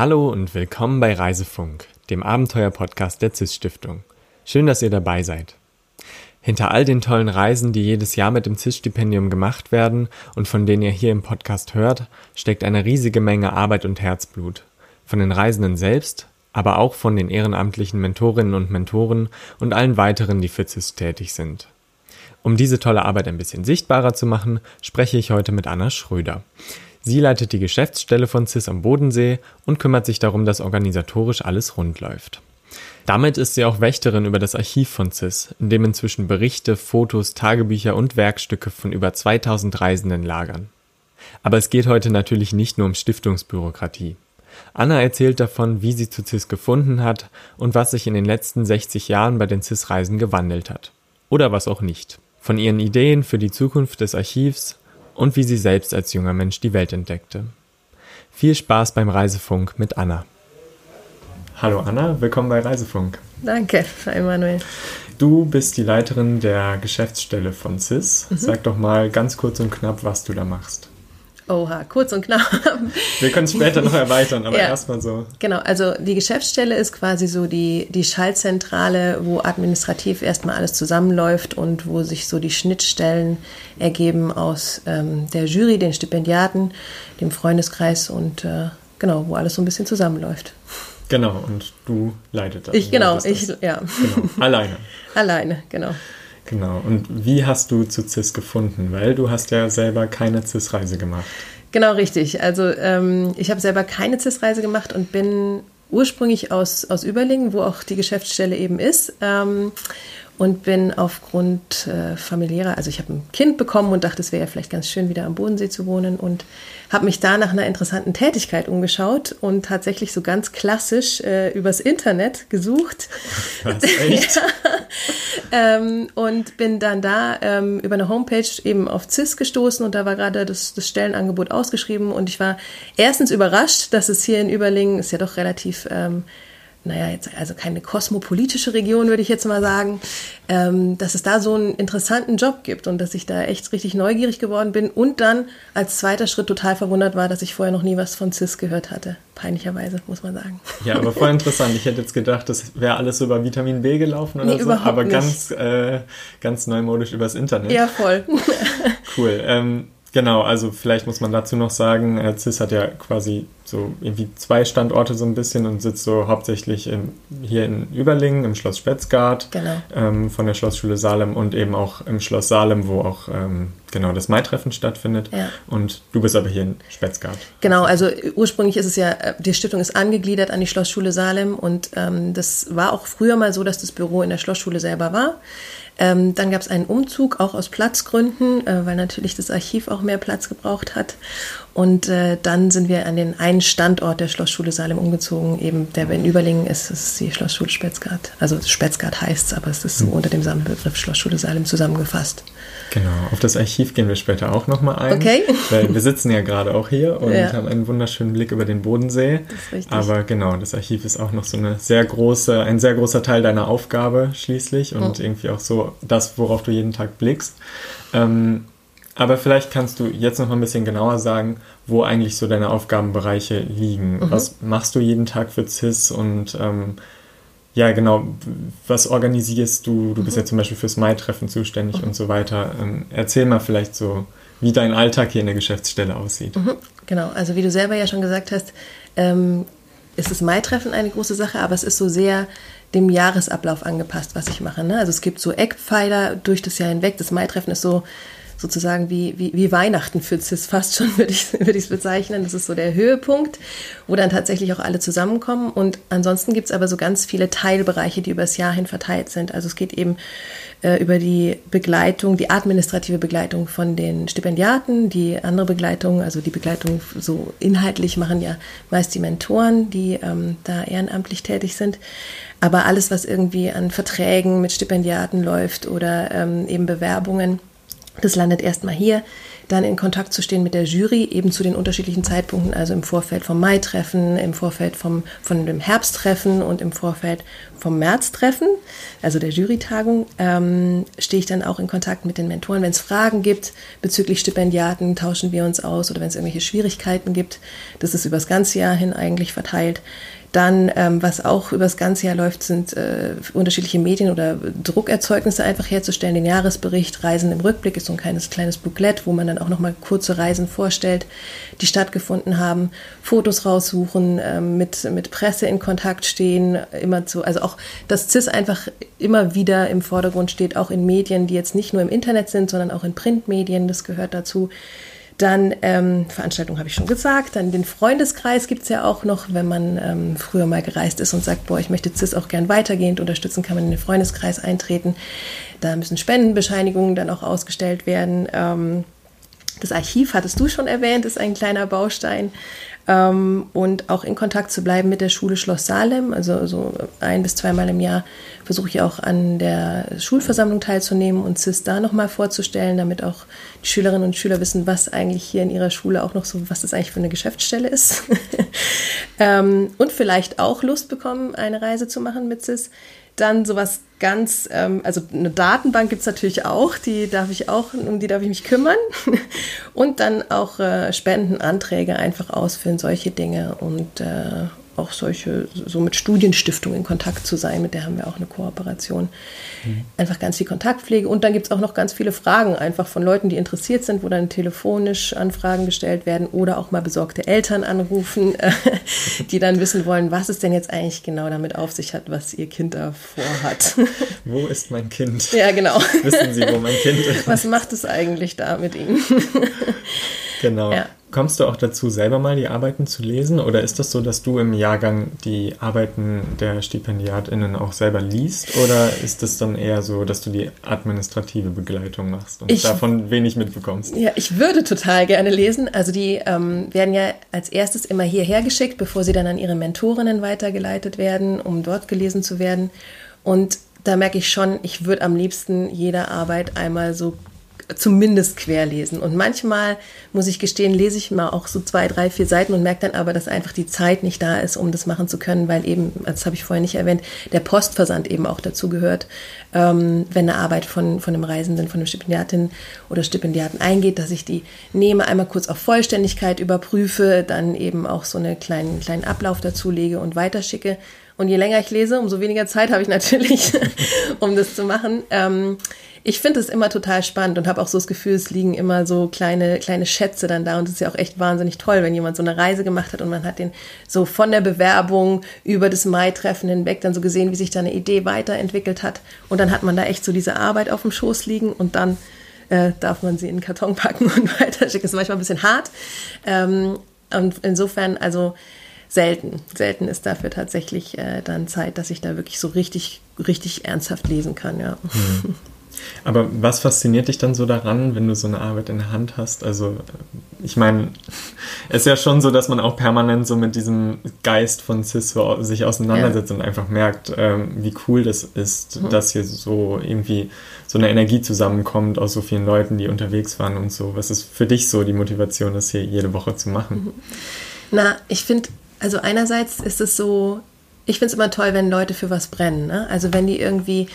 Hallo und willkommen bei Reisefunk, dem Abenteuer-Podcast der CIS Stiftung. Schön, dass ihr dabei seid. Hinter all den tollen Reisen, die jedes Jahr mit dem CIS-Stipendium gemacht werden und von denen ihr hier im Podcast hört, steckt eine riesige Menge Arbeit und Herzblut. Von den Reisenden selbst, aber auch von den ehrenamtlichen Mentorinnen und Mentoren und allen weiteren, die für CIS tätig sind. Um diese tolle Arbeit ein bisschen sichtbarer zu machen, spreche ich heute mit Anna Schröder. Sie leitet die Geschäftsstelle von CIS am Bodensee und kümmert sich darum, dass organisatorisch alles rund läuft. Damit ist sie auch Wächterin über das Archiv von CIS, in dem inzwischen Berichte, Fotos, Tagebücher und Werkstücke von über 2000 Reisenden lagern. Aber es geht heute natürlich nicht nur um Stiftungsbürokratie. Anna erzählt davon, wie sie zu CIS gefunden hat und was sich in den letzten 60 Jahren bei den CIS-Reisen gewandelt hat. Oder was auch nicht. Von ihren Ideen für die Zukunft des Archivs und wie sie selbst als junger Mensch die Welt entdeckte. Viel Spaß beim Reisefunk mit Anna. Hallo Anna, willkommen bei Reisefunk. Danke, Emanuel. Du bist die Leiterin der Geschäftsstelle von CIS. Mhm. Sag doch mal ganz kurz und knapp, was du da machst. Oha, kurz und knapp. Wir können es später noch erweitern, aber ja. erstmal so. Genau, also die Geschäftsstelle ist quasi so die, die Schaltzentrale, wo administrativ erstmal alles zusammenläuft und wo sich so die Schnittstellen ergeben aus ähm, der Jury, den Stipendiaten, dem Freundeskreis und äh, genau, wo alles so ein bisschen zusammenläuft. Genau, und du leitest das. Ich, genau, ich, ja. Genau, alleine. alleine, genau. Genau. Und wie hast du zu CIS gefunden? Weil du hast ja selber keine CIS-Reise gemacht. Genau, richtig. Also ähm, ich habe selber keine CIS-Reise gemacht und bin ursprünglich aus, aus Überlingen, wo auch die Geschäftsstelle eben ist. Ähm, und bin aufgrund äh, familiärer, also ich habe ein Kind bekommen und dachte, es wäre ja vielleicht ganz schön, wieder am Bodensee zu wohnen und habe mich da nach einer interessanten Tätigkeit umgeschaut und tatsächlich so ganz klassisch äh, übers Internet gesucht. Was, echt? ja. ähm, und bin dann da ähm, über eine Homepage eben auf CIS gestoßen und da war gerade das, das Stellenangebot ausgeschrieben und ich war erstens überrascht, dass es hier in Überlingen, ist ja doch relativ ähm, naja, jetzt also keine kosmopolitische Region, würde ich jetzt mal sagen, ähm, dass es da so einen interessanten Job gibt und dass ich da echt richtig neugierig geworden bin und dann als zweiter Schritt total verwundert war, dass ich vorher noch nie was von CIS gehört hatte. Peinlicherweise, muss man sagen. Ja, aber voll interessant. Ich hätte jetzt gedacht, das wäre alles so über Vitamin B gelaufen oder nee, so, aber nicht. ganz, äh, ganz neumodisch übers Internet. Ja, voll. cool. Ähm, Genau, also vielleicht muss man dazu noch sagen, äh, CIS hat ja quasi so irgendwie zwei Standorte so ein bisschen und sitzt so hauptsächlich im, hier in Überlingen im Schloss Spetzgart genau. ähm, von der Schlossschule Salem und eben auch im Schloss Salem, wo auch ähm, genau das Maitreffen stattfindet. Ja. Und du bist aber hier in Spetzgart. Genau, also ursprünglich ist es ja, äh, die Stiftung ist angegliedert an die Schlossschule Salem und ähm, das war auch früher mal so, dass das Büro in der Schlossschule selber war. Ähm, dann gab es einen Umzug, auch aus Platzgründen, äh, weil natürlich das Archiv auch mehr Platz gebraucht hat. Und äh, dann sind wir an den einen Standort der Schlossschule Salem umgezogen, eben der in Überlingen ist, das ist die Schlossschule Spetzgart. Also Spetzgart heißt es, aber es ist so mhm. unter dem Sammelbegriff Schlossschule Salem zusammengefasst. Genau, auf das Archiv gehen wir später auch nochmal ein. Okay. Weil wir sitzen ja gerade auch hier und ja. haben einen wunderschönen Blick über den Bodensee. Das ist richtig. Aber genau, das Archiv ist auch noch so eine sehr große, ein sehr großer Teil deiner Aufgabe schließlich und oh. irgendwie auch so das, worauf du jeden Tag blickst. Ähm, aber vielleicht kannst du jetzt noch mal ein bisschen genauer sagen, wo eigentlich so deine Aufgabenbereiche liegen. Mhm. Was machst du jeden Tag für CIS und ähm, ja, genau, was organisierst du? Du bist mhm. ja zum Beispiel fürs Mai-Treffen zuständig mhm. und so weiter. Ähm, erzähl mal vielleicht so, wie dein Alltag hier in der Geschäftsstelle aussieht. Mhm. Genau, also wie du selber ja schon gesagt hast, ähm, ist das Mai-Treffen eine große Sache, aber es ist so sehr dem Jahresablauf angepasst, was ich mache. Ne? Also es gibt so Eckpfeiler durch das Jahr hinweg. Das Mai-Treffen ist so sozusagen wie, wie, wie Weihnachten für CIS fast schon, würde ich es würd bezeichnen. Das ist so der Höhepunkt, wo dann tatsächlich auch alle zusammenkommen. Und ansonsten gibt es aber so ganz viele Teilbereiche, die übers Jahr hin verteilt sind. Also es geht eben äh, über die Begleitung, die administrative Begleitung von den Stipendiaten, die andere Begleitung, also die Begleitung so inhaltlich machen ja meist die Mentoren, die ähm, da ehrenamtlich tätig sind. Aber alles, was irgendwie an Verträgen mit Stipendiaten läuft oder ähm, eben Bewerbungen, das landet erstmal hier. dann in Kontakt zu stehen mit der Jury, eben zu den unterschiedlichen Zeitpunkten, also im Vorfeld vom Mai-Treffen, im Vorfeld vom, von dem Herbsttreffen und im Vorfeld vom Märztreffen, also der Jurytagung, ähm, stehe ich dann auch in Kontakt mit den Mentoren. Wenn es Fragen gibt bezüglich Stipendiaten, tauschen wir uns aus oder wenn es irgendwelche Schwierigkeiten gibt, das ist übers ganze Jahr hin eigentlich verteilt. Dann, ähm, was auch über das ganze Jahr läuft, sind äh, unterschiedliche Medien oder Druckerzeugnisse einfach herzustellen. Den Jahresbericht, Reisen im Rückblick ist so ein kleines, kleines Booklet, wo man dann auch nochmal kurze Reisen vorstellt, die stattgefunden haben, Fotos raussuchen, ähm, mit, mit Presse in Kontakt stehen, immer zu, also auch, dass CIS einfach immer wieder im Vordergrund steht, auch in Medien, die jetzt nicht nur im Internet sind, sondern auch in Printmedien, das gehört dazu. Dann ähm, Veranstaltung habe ich schon gesagt. Dann den Freundeskreis gibt es ja auch noch, wenn man ähm, früher mal gereist ist und sagt, boah, ich möchte CIS auch gern weitergehend unterstützen, kann man in den Freundeskreis eintreten. Da müssen Spendenbescheinigungen dann auch ausgestellt werden. Ähm, das Archiv hattest du schon erwähnt, ist ein kleiner Baustein ähm, und auch in Kontakt zu bleiben mit der Schule Schloss Salem. Also so ein bis zweimal im Jahr versuche ich auch an der Schulversammlung teilzunehmen und CIS da nochmal vorzustellen, damit auch die Schülerinnen und Schüler wissen, was eigentlich hier in ihrer Schule auch noch so, was das eigentlich für eine Geschäftsstelle ist. ähm, und vielleicht auch Lust bekommen, eine Reise zu machen mit CIS. Dann sowas ganz, ähm, also eine Datenbank gibt es natürlich auch, die darf ich auch, um die darf ich mich kümmern. Und dann auch äh, Spendenanträge einfach ausfüllen, solche Dinge. Und äh, auch solche, so mit Studienstiftungen in Kontakt zu sein, mit der haben wir auch eine Kooperation. Mhm. Einfach ganz viel Kontaktpflege und dann gibt es auch noch ganz viele Fragen einfach von Leuten, die interessiert sind, wo dann telefonisch Anfragen gestellt werden oder auch mal besorgte Eltern anrufen, die dann wissen wollen, was es denn jetzt eigentlich genau damit auf sich hat, was ihr Kind da vorhat. wo ist mein Kind? Ja, genau. Wissen Sie, wo mein Kind ist? Was macht es eigentlich da mit ihm? genau. Ja. Kommst du auch dazu, selber mal die Arbeiten zu lesen? Oder ist das so, dass du im Jahrgang die Arbeiten der StipendiatInnen auch selber liest? Oder ist das dann eher so, dass du die administrative Begleitung machst und ich, davon wenig mitbekommst? Ja, ich würde total gerne lesen. Also die ähm, werden ja als erstes immer hierher geschickt, bevor sie dann an ihre Mentorinnen weitergeleitet werden, um dort gelesen zu werden. Und da merke ich schon, ich würde am liebsten jede Arbeit einmal so zumindest querlesen. Und manchmal, muss ich gestehen, lese ich mal auch so zwei, drei, vier Seiten und merke dann aber, dass einfach die Zeit nicht da ist, um das machen zu können, weil eben, das habe ich vorher nicht erwähnt, der Postversand eben auch dazu gehört. Ähm, wenn eine Arbeit von, von einem Reisenden, von einem Stipendiatin oder Stipendiaten eingeht, dass ich die nehme, einmal kurz auf Vollständigkeit überprüfe, dann eben auch so einen kleinen, kleinen Ablauf dazu lege und weiterschicke. Und je länger ich lese, umso weniger Zeit habe ich natürlich, um das zu machen. Ähm, ich finde es immer total spannend und habe auch so das Gefühl, es liegen immer so kleine, kleine Schätze dann da. Und es ist ja auch echt wahnsinnig toll, wenn jemand so eine Reise gemacht hat und man hat den so von der Bewerbung über das Mai-Treffen hinweg dann so gesehen, wie sich da eine Idee weiterentwickelt hat. Und dann hat man da echt so diese Arbeit auf dem Schoß liegen und dann äh, darf man sie in den Karton packen und weiterschicken. Das ist manchmal ein bisschen hart. Ähm, und insofern, also selten. Selten ist dafür tatsächlich äh, dann Zeit, dass ich da wirklich so richtig, richtig ernsthaft lesen kann, ja. Mhm. Aber was fasziniert dich dann so daran, wenn du so eine Arbeit in der Hand hast? Also, ich meine, es ist ja schon so, dass man auch permanent so mit diesem Geist von CIS sich auseinandersetzt ja. und einfach merkt, ähm, wie cool das ist, mhm. dass hier so irgendwie so eine Energie zusammenkommt aus so vielen Leuten, die unterwegs waren und so. Was ist für dich so die Motivation, das hier jede Woche zu machen? Mhm. Na, ich finde, also einerseits ist es so, ich finde es immer toll, wenn Leute für was brennen. Ne? Also wenn die irgendwie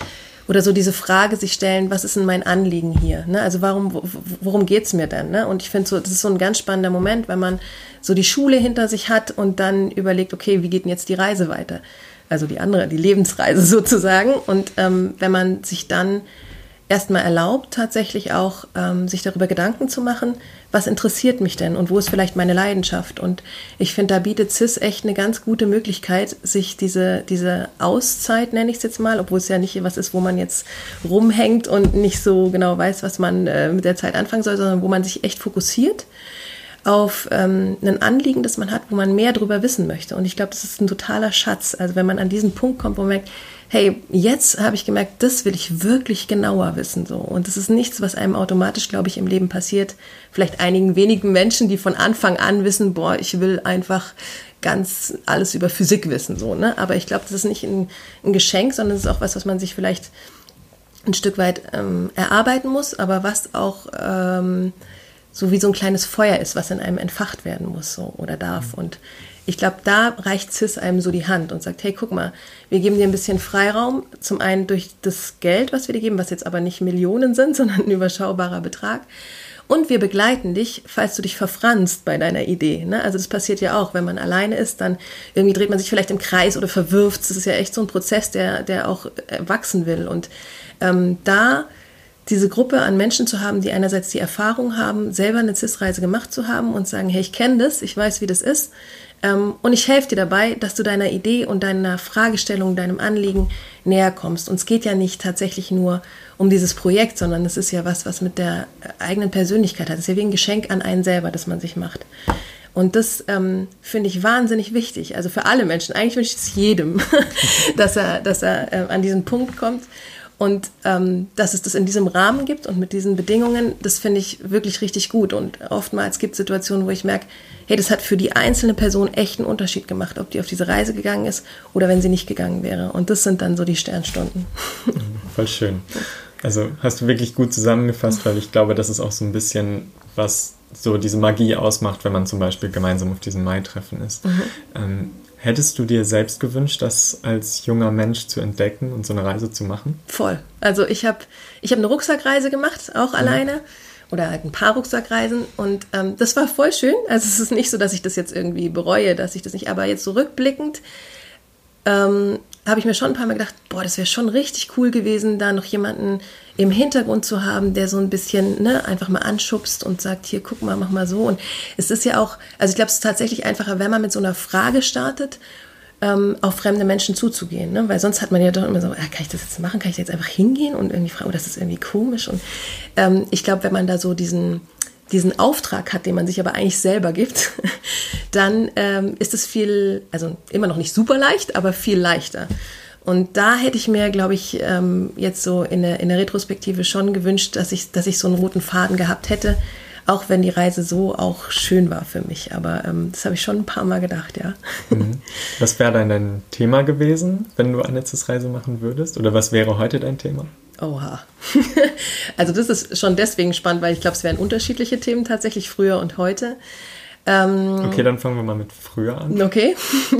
oder so diese Frage sich stellen, was ist denn mein Anliegen hier? Ne? Also warum, worum geht's mir denn? Ne? Und ich finde so, das ist so ein ganz spannender Moment, wenn man so die Schule hinter sich hat und dann überlegt, okay, wie geht denn jetzt die Reise weiter? Also die andere, die Lebensreise sozusagen. Und ähm, wenn man sich dann erstmal erlaubt, tatsächlich auch ähm, sich darüber Gedanken zu machen, was interessiert mich denn und wo ist vielleicht meine Leidenschaft. Und ich finde, da bietet CIS echt eine ganz gute Möglichkeit, sich diese, diese Auszeit, nenne ich es jetzt mal, obwohl es ja nicht was ist, wo man jetzt rumhängt und nicht so genau weiß, was man äh, mit der Zeit anfangen soll, sondern wo man sich echt fokussiert auf ähm, ein Anliegen, das man hat, wo man mehr darüber wissen möchte. Und ich glaube, das ist ein totaler Schatz. Also wenn man an diesen Punkt kommt, wo man merkt, hey, jetzt habe ich gemerkt, das will ich wirklich genauer wissen. So. Und das ist nichts, was einem automatisch, glaube ich, im Leben passiert. Vielleicht einigen wenigen Menschen, die von Anfang an wissen, boah, ich will einfach ganz alles über Physik wissen. So, ne? Aber ich glaube, das ist nicht ein, ein Geschenk, sondern es ist auch was, was man sich vielleicht ein Stück weit ähm, erarbeiten muss, aber was auch ähm, so wie so ein kleines Feuer ist, was in einem entfacht werden muss so, oder darf. Und ich glaube, da reicht CIS einem so die Hand und sagt, hey, guck mal, wir geben dir ein bisschen Freiraum. Zum einen durch das Geld, was wir dir geben, was jetzt aber nicht Millionen sind, sondern ein überschaubarer Betrag. Und wir begleiten dich, falls du dich verfranst bei deiner Idee. Ne? Also das passiert ja auch, wenn man alleine ist, dann irgendwie dreht man sich vielleicht im Kreis oder verwirft. Das ist ja echt so ein Prozess, der, der auch wachsen will. Und ähm, da diese Gruppe an Menschen zu haben, die einerseits die Erfahrung haben, selber eine CIS-Reise gemacht zu haben und sagen, hey, ich kenne das, ich weiß, wie das ist. Ähm, und ich helfe dir dabei, dass du deiner Idee und deiner Fragestellung, deinem Anliegen näher kommst. Und es geht ja nicht tatsächlich nur um dieses Projekt, sondern es ist ja was, was mit der eigenen Persönlichkeit hat. Es ist ja wie ein Geschenk an einen selber, das man sich macht. Und das ähm, finde ich wahnsinnig wichtig. Also für alle Menschen. Eigentlich wünsche ich es jedem, dass er, dass er äh, an diesen Punkt kommt. Und ähm, dass es das in diesem Rahmen gibt und mit diesen Bedingungen, das finde ich wirklich richtig gut. Und oftmals gibt es Situationen, wo ich merke, hey, das hat für die einzelne Person echt einen Unterschied gemacht, ob die auf diese Reise gegangen ist oder wenn sie nicht gegangen wäre. Und das sind dann so die Sternstunden. Voll schön. Also hast du wirklich gut zusammengefasst, weil ich glaube, das ist auch so ein bisschen, was so diese Magie ausmacht, wenn man zum Beispiel gemeinsam auf diesem Mai-Treffen ist. Mhm. Ähm, Hättest du dir selbst gewünscht, das als junger Mensch zu entdecken und so eine Reise zu machen? Voll. Also ich habe ich hab eine Rucksackreise gemacht, auch mhm. alleine. Oder halt ein paar Rucksackreisen. Und ähm, das war voll schön. Also es ist nicht so, dass ich das jetzt irgendwie bereue, dass ich das nicht. Aber jetzt so rückblickend ähm, habe ich mir schon ein paar Mal gedacht, boah, das wäre schon richtig cool gewesen, da noch jemanden im Hintergrund zu haben, der so ein bisschen ne, einfach mal anschubst und sagt, hier, guck mal, mach mal so. Und es ist ja auch, also ich glaube, es ist tatsächlich einfacher, wenn man mit so einer Frage startet, ähm, auf fremde Menschen zuzugehen. Ne? Weil sonst hat man ja doch immer so, ah, kann ich das jetzt machen? Kann ich jetzt einfach hingehen und irgendwie fragen, oh, das ist irgendwie komisch. Und ähm, ich glaube, wenn man da so diesen diesen Auftrag hat, den man sich aber eigentlich selber gibt, dann ähm, ist es viel, also immer noch nicht super leicht, aber viel leichter. Und da hätte ich mir, glaube ich, ähm, jetzt so in der, in der Retrospektive schon gewünscht, dass ich, dass ich so einen roten Faden gehabt hätte, auch wenn die Reise so auch schön war für mich. Aber ähm, das habe ich schon ein paar Mal gedacht, ja. Mhm. Was wäre dann dein Thema gewesen, wenn du eine CIS-Reise machen würdest? Oder was wäre heute dein Thema? Oha. also das ist schon deswegen spannend, weil ich glaube, es wären unterschiedliche Themen tatsächlich früher und heute. Ähm, okay, dann fangen wir mal mit früher an. Okay.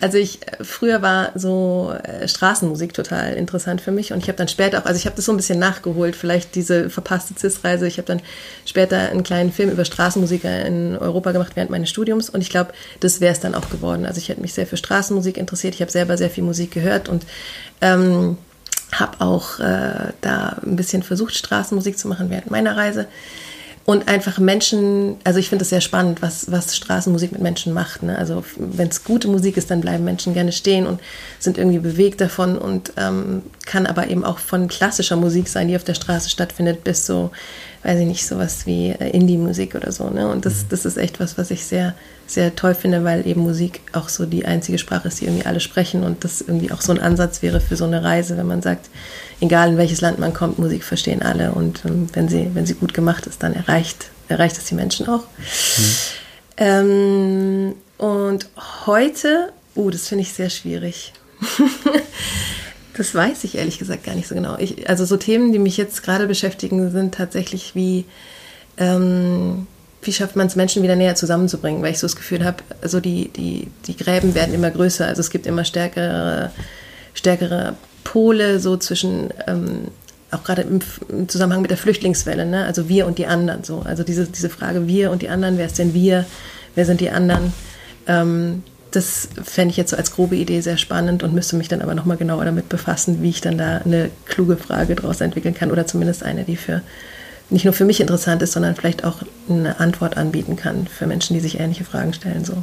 Also ich früher war so äh, Straßenmusik total interessant für mich und ich habe dann später auch, also ich habe das so ein bisschen nachgeholt, vielleicht diese verpasste CIS-Reise. Ich habe dann später einen kleinen Film über Straßenmusiker in Europa gemacht während meines Studiums und ich glaube, das wäre es dann auch geworden. Also ich hätte mich sehr für Straßenmusik interessiert. Ich habe selber sehr viel Musik gehört und ähm, habe auch äh, da ein bisschen versucht, Straßenmusik zu machen während meiner Reise. Und einfach Menschen, also ich finde es sehr spannend, was, was Straßenmusik mit Menschen macht. Ne? Also wenn es gute Musik ist, dann bleiben Menschen gerne stehen und sind irgendwie bewegt davon und ähm, kann aber eben auch von klassischer Musik sein, die auf der Straße stattfindet, bis so weiß ich nicht, sowas wie äh, Indie-Musik oder so. Ne? Und das, mhm. das ist echt was, was ich sehr, sehr toll finde, weil eben Musik auch so die einzige Sprache ist, die irgendwie alle sprechen und das irgendwie auch so ein Ansatz wäre für so eine Reise, wenn man sagt, egal in welches Land man kommt, Musik verstehen alle und ähm, wenn, sie, wenn sie gut gemacht ist, dann erreicht, erreicht es die Menschen auch. Mhm. Ähm, und heute, uh, das finde ich sehr schwierig. Das weiß ich ehrlich gesagt gar nicht so genau. Ich, also so Themen, die mich jetzt gerade beschäftigen, sind tatsächlich wie, ähm, wie schafft man es, Menschen wieder näher zusammenzubringen, weil ich so das Gefühl habe, also die, die, die Gräben werden immer größer, also es gibt immer stärkere, stärkere Pole so zwischen, ähm, auch gerade im, im, Zusammenhang mit der Flüchtlingswelle, ne? also wir und die anderen so. Also diese, diese Frage wir und die anderen, wer ist denn wir, wer sind die anderen? Ähm, das fände ich jetzt so als grobe Idee sehr spannend und müsste mich dann aber nochmal genauer damit befassen, wie ich dann da eine kluge Frage daraus entwickeln kann oder zumindest eine, die für nicht nur für mich interessant ist, sondern vielleicht auch eine Antwort anbieten kann für Menschen, die sich ähnliche Fragen stellen. So.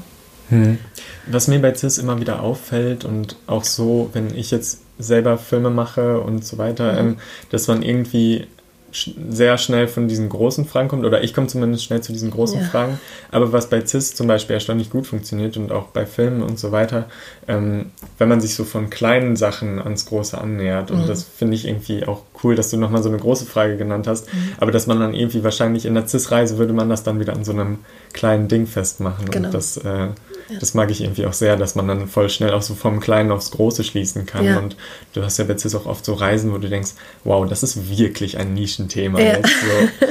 Hm. Was mir bei CIS immer wieder auffällt und auch so, wenn ich jetzt selber Filme mache und so weiter, mhm. ähm, dass man irgendwie sehr schnell von diesen großen Fragen kommt, oder ich komme zumindest schnell zu diesen großen ja. Fragen. Aber was bei CIS zum Beispiel erstaunlich gut funktioniert und auch bei Filmen und so weiter, ähm, wenn man sich so von kleinen Sachen ans Große annähert. Und mhm. das finde ich irgendwie auch cool, dass du nochmal so eine große Frage genannt hast. Mhm. Aber dass man dann irgendwie wahrscheinlich in der CIS-Reise würde man das dann wieder an so einem kleinen Ding festmachen. Genau. Und das äh, ja. das mag ich irgendwie auch sehr, dass man dann voll schnell auch so vom Kleinen aufs Große schließen kann. Ja. Und du hast ja jetzt auch oft so Reisen, wo du denkst, wow, das ist wirklich ein Nischenthema. Ja, so.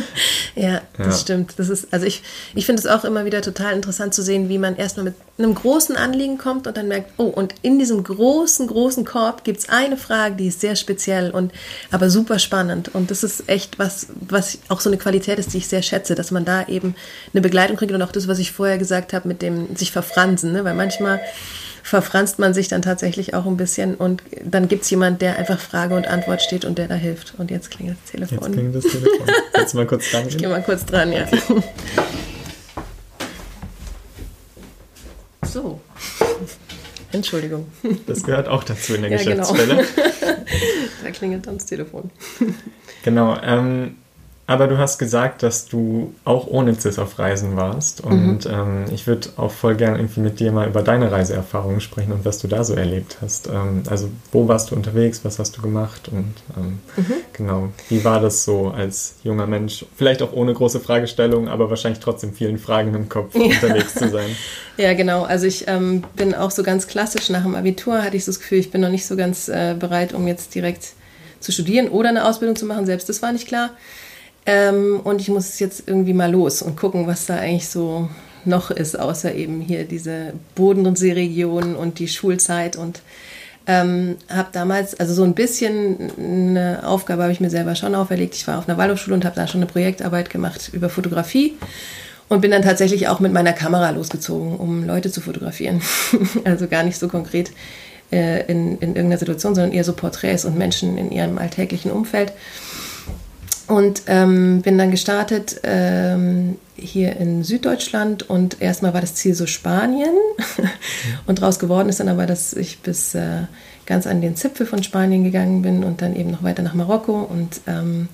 ja das stimmt. Das ist, also ich, ich finde es auch immer wieder total interessant zu sehen, wie man erstmal mit einem großen Anliegen kommt und dann merkt, oh, und in diesem großen, großen Korb gibt es eine Frage, die ist sehr speziell und aber super spannend. Und das ist echt was, was auch so eine Qualität ist, die ich sehr schätze, dass man da eben eine Begleitung kriegt und auch das, was ich vorher gesagt habe, mit dem sich verfransen, ne? weil manchmal verfranst man sich dann tatsächlich auch ein bisschen und dann gibt es jemand, der einfach Frage und Antwort steht und der da hilft. Und jetzt klingelt das Telefon. Jetzt klingelt das Telefon. Kannst du mal kurz dran Ich gehe mal kurz dran, ja. So. Entschuldigung. Das gehört auch dazu in der ja. Geschäftsstelle. Genau. da klingelt dann das Telefon. Genau. Ähm, aber du hast gesagt, dass du auch ohne CIS auf Reisen warst. Und mhm. ähm, ich würde auch voll gerne irgendwie mit dir mal über deine Reiseerfahrungen sprechen und was du da so erlebt hast. Ähm, also wo warst du unterwegs, was hast du gemacht und ähm, mhm. genau, wie war das so als junger Mensch? Vielleicht auch ohne große Fragestellungen, aber wahrscheinlich trotzdem vielen Fragen im Kopf ja. unterwegs zu sein. Ja, genau. Also ich ähm, bin auch so ganz klassisch nach dem Abitur, hatte ich so das Gefühl, ich bin noch nicht so ganz äh, bereit, um jetzt direkt zu studieren oder eine Ausbildung zu machen. Selbst das war nicht klar. Ähm, und ich muss jetzt irgendwie mal los und gucken, was da eigentlich so noch ist, außer eben hier diese Bodenseeregion und die Schulzeit und ähm, habe damals, also so ein bisschen eine Aufgabe habe ich mir selber schon auferlegt. Ich war auf einer Waldorfschule und habe da schon eine Projektarbeit gemacht über Fotografie und bin dann tatsächlich auch mit meiner Kamera losgezogen, um Leute zu fotografieren. also gar nicht so konkret äh, in, in irgendeiner Situation, sondern eher so Porträts und Menschen in ihrem alltäglichen Umfeld. Und ähm, bin dann gestartet ähm, hier in Süddeutschland und erstmal war das Ziel so Spanien. und daraus geworden ist dann aber, dass ich bis äh, ganz an den Zipfel von Spanien gegangen bin und dann eben noch weiter nach Marokko und ähm,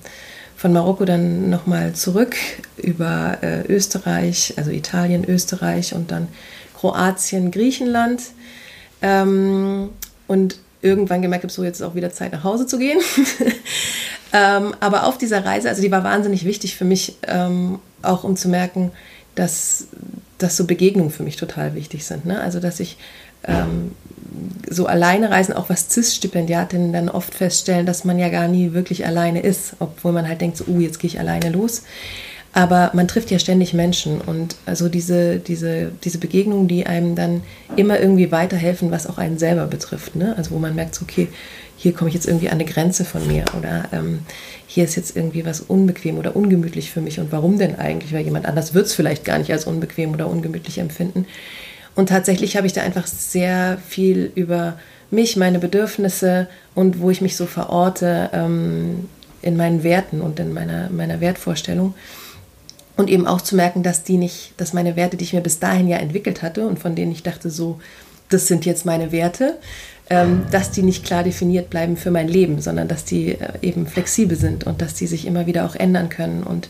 von Marokko dann nochmal zurück über äh, Österreich, also Italien, Österreich und dann Kroatien, Griechenland. Ähm, und irgendwann gemerkt habe, so jetzt ist auch wieder Zeit nach Hause zu gehen. Ähm, aber auf dieser Reise, also die war wahnsinnig wichtig für mich, ähm, auch um zu merken, dass, dass so Begegnungen für mich total wichtig sind. Ne? Also dass ich ähm, so alleine reisen, auch was CIS-Stipendiatinnen dann oft feststellen, dass man ja gar nie wirklich alleine ist, obwohl man halt denkt, so, uh, jetzt gehe ich alleine los. Aber man trifft ja ständig Menschen und also diese, diese, diese Begegnungen, die einem dann immer irgendwie weiterhelfen, was auch einen selber betrifft. Ne? Also wo man merkt, so, okay, hier komme ich jetzt irgendwie an eine Grenze von mir oder ähm, hier ist jetzt irgendwie was unbequem oder ungemütlich für mich und warum denn eigentlich? Weil jemand anders wird es vielleicht gar nicht als unbequem oder ungemütlich empfinden. Und tatsächlich habe ich da einfach sehr viel über mich, meine Bedürfnisse und wo ich mich so verorte ähm, in meinen Werten und in meiner, meiner Wertvorstellung. Und eben auch zu merken, dass die nicht, dass meine Werte, die ich mir bis dahin ja entwickelt hatte und von denen ich dachte, so, das sind jetzt meine Werte, dass die nicht klar definiert bleiben für mein Leben, sondern dass die äh, eben flexibel sind und dass die sich immer wieder auch ändern können und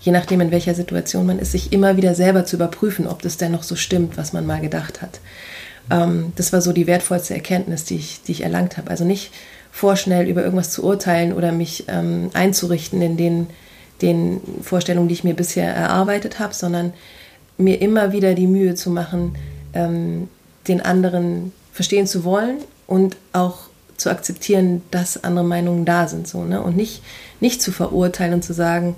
je nachdem, in welcher Situation man ist, sich immer wieder selber zu überprüfen, ob das denn noch so stimmt, was man mal gedacht hat. Ähm, das war so die wertvollste Erkenntnis, die ich, die ich erlangt habe. Also nicht vorschnell über irgendwas zu urteilen oder mich ähm, einzurichten in den, den Vorstellungen, die ich mir bisher erarbeitet habe, sondern mir immer wieder die Mühe zu machen, ähm, den anderen verstehen zu wollen und auch zu akzeptieren, dass andere Meinungen da sind, so, ne? Und nicht, nicht zu verurteilen und zu sagen,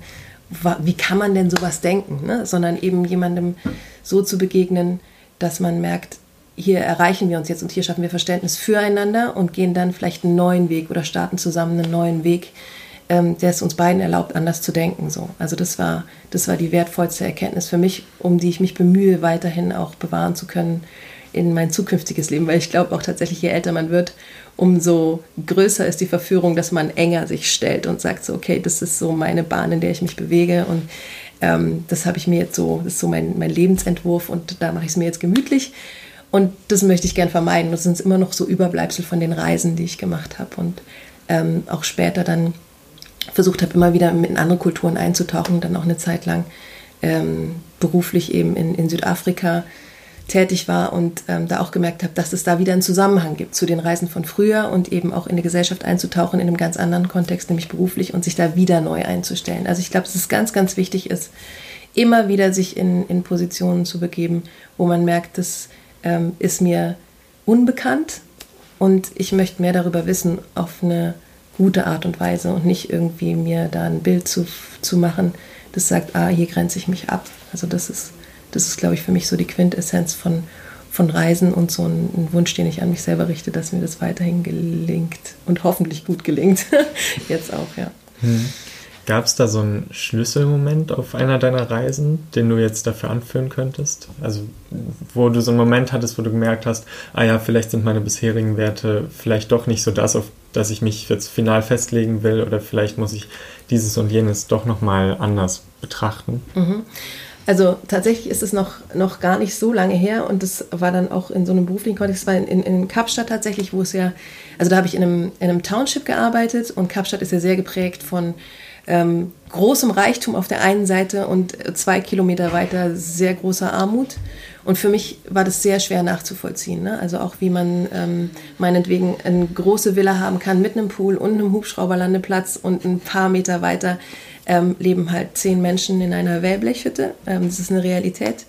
wie kann man denn sowas denken, ne? sondern eben jemandem so zu begegnen, dass man merkt, hier erreichen wir uns jetzt und hier schaffen wir Verständnis füreinander und gehen dann vielleicht einen neuen Weg oder starten zusammen einen neuen Weg, ähm, der es uns beiden erlaubt, anders zu denken. So. Also das war, das war die wertvollste Erkenntnis für mich, um die ich mich bemühe, weiterhin auch bewahren zu können in mein zukünftiges Leben, weil ich glaube auch tatsächlich, je älter man wird, umso größer ist die Verführung, dass man enger sich stellt und sagt so, okay, das ist so meine Bahn, in der ich mich bewege und ähm, das habe ich mir jetzt so, das ist so mein, mein Lebensentwurf und da mache ich es mir jetzt gemütlich und das möchte ich gern vermeiden. Das sind immer noch so Überbleibsel von den Reisen, die ich gemacht habe und ähm, auch später dann versucht habe, immer wieder in andere Kulturen einzutauchen, dann auch eine Zeit lang ähm, beruflich eben in, in Südafrika tätig war und ähm, da auch gemerkt habe, dass es da wieder einen Zusammenhang gibt zu den Reisen von früher und eben auch in die Gesellschaft einzutauchen in einem ganz anderen Kontext, nämlich beruflich und sich da wieder neu einzustellen. Also ich glaube, dass es ganz, ganz wichtig ist, immer wieder sich in, in Positionen zu begeben, wo man merkt, dass ähm, ist mir unbekannt und ich möchte mehr darüber wissen auf eine gute Art und Weise und nicht irgendwie mir da ein Bild zu, zu machen, das sagt, ah, hier grenze ich mich ab. Also das ist, das ist, glaube ich, für mich so die Quintessenz von, von Reisen und so ein, ein, Wunsch, den ich an mich selber richte, dass mir das weiterhin gelingt und hoffentlich gut gelingt. Jetzt auch, ja. Hm. Gab es da so einen Schlüsselmoment auf einer deiner Reisen, den du jetzt dafür anführen könntest? Also, wo du so einen Moment hattest, wo du gemerkt hast, ah ja, vielleicht sind meine bisherigen Werte vielleicht doch nicht so das, auf das ich mich jetzt final festlegen will, oder vielleicht muss ich dieses und jenes doch nochmal anders betrachten? Mhm. Also tatsächlich ist es noch, noch gar nicht so lange her und das war dann auch in so einem beruflichen Kontext, war in, in, in Kapstadt tatsächlich, wo es ja, also da habe ich in einem, in einem Township gearbeitet und Kapstadt ist ja sehr geprägt von ähm, großem Reichtum auf der einen Seite und zwei Kilometer weiter sehr großer Armut. Und für mich war das sehr schwer nachzuvollziehen. Ne? Also auch wie man ähm, meinetwegen eine große Villa haben kann mit einem Pool und einem Hubschrauberlandeplatz und ein paar Meter weiter ähm, leben halt zehn Menschen in einer Wellblechhütte. Ähm, das ist eine Realität.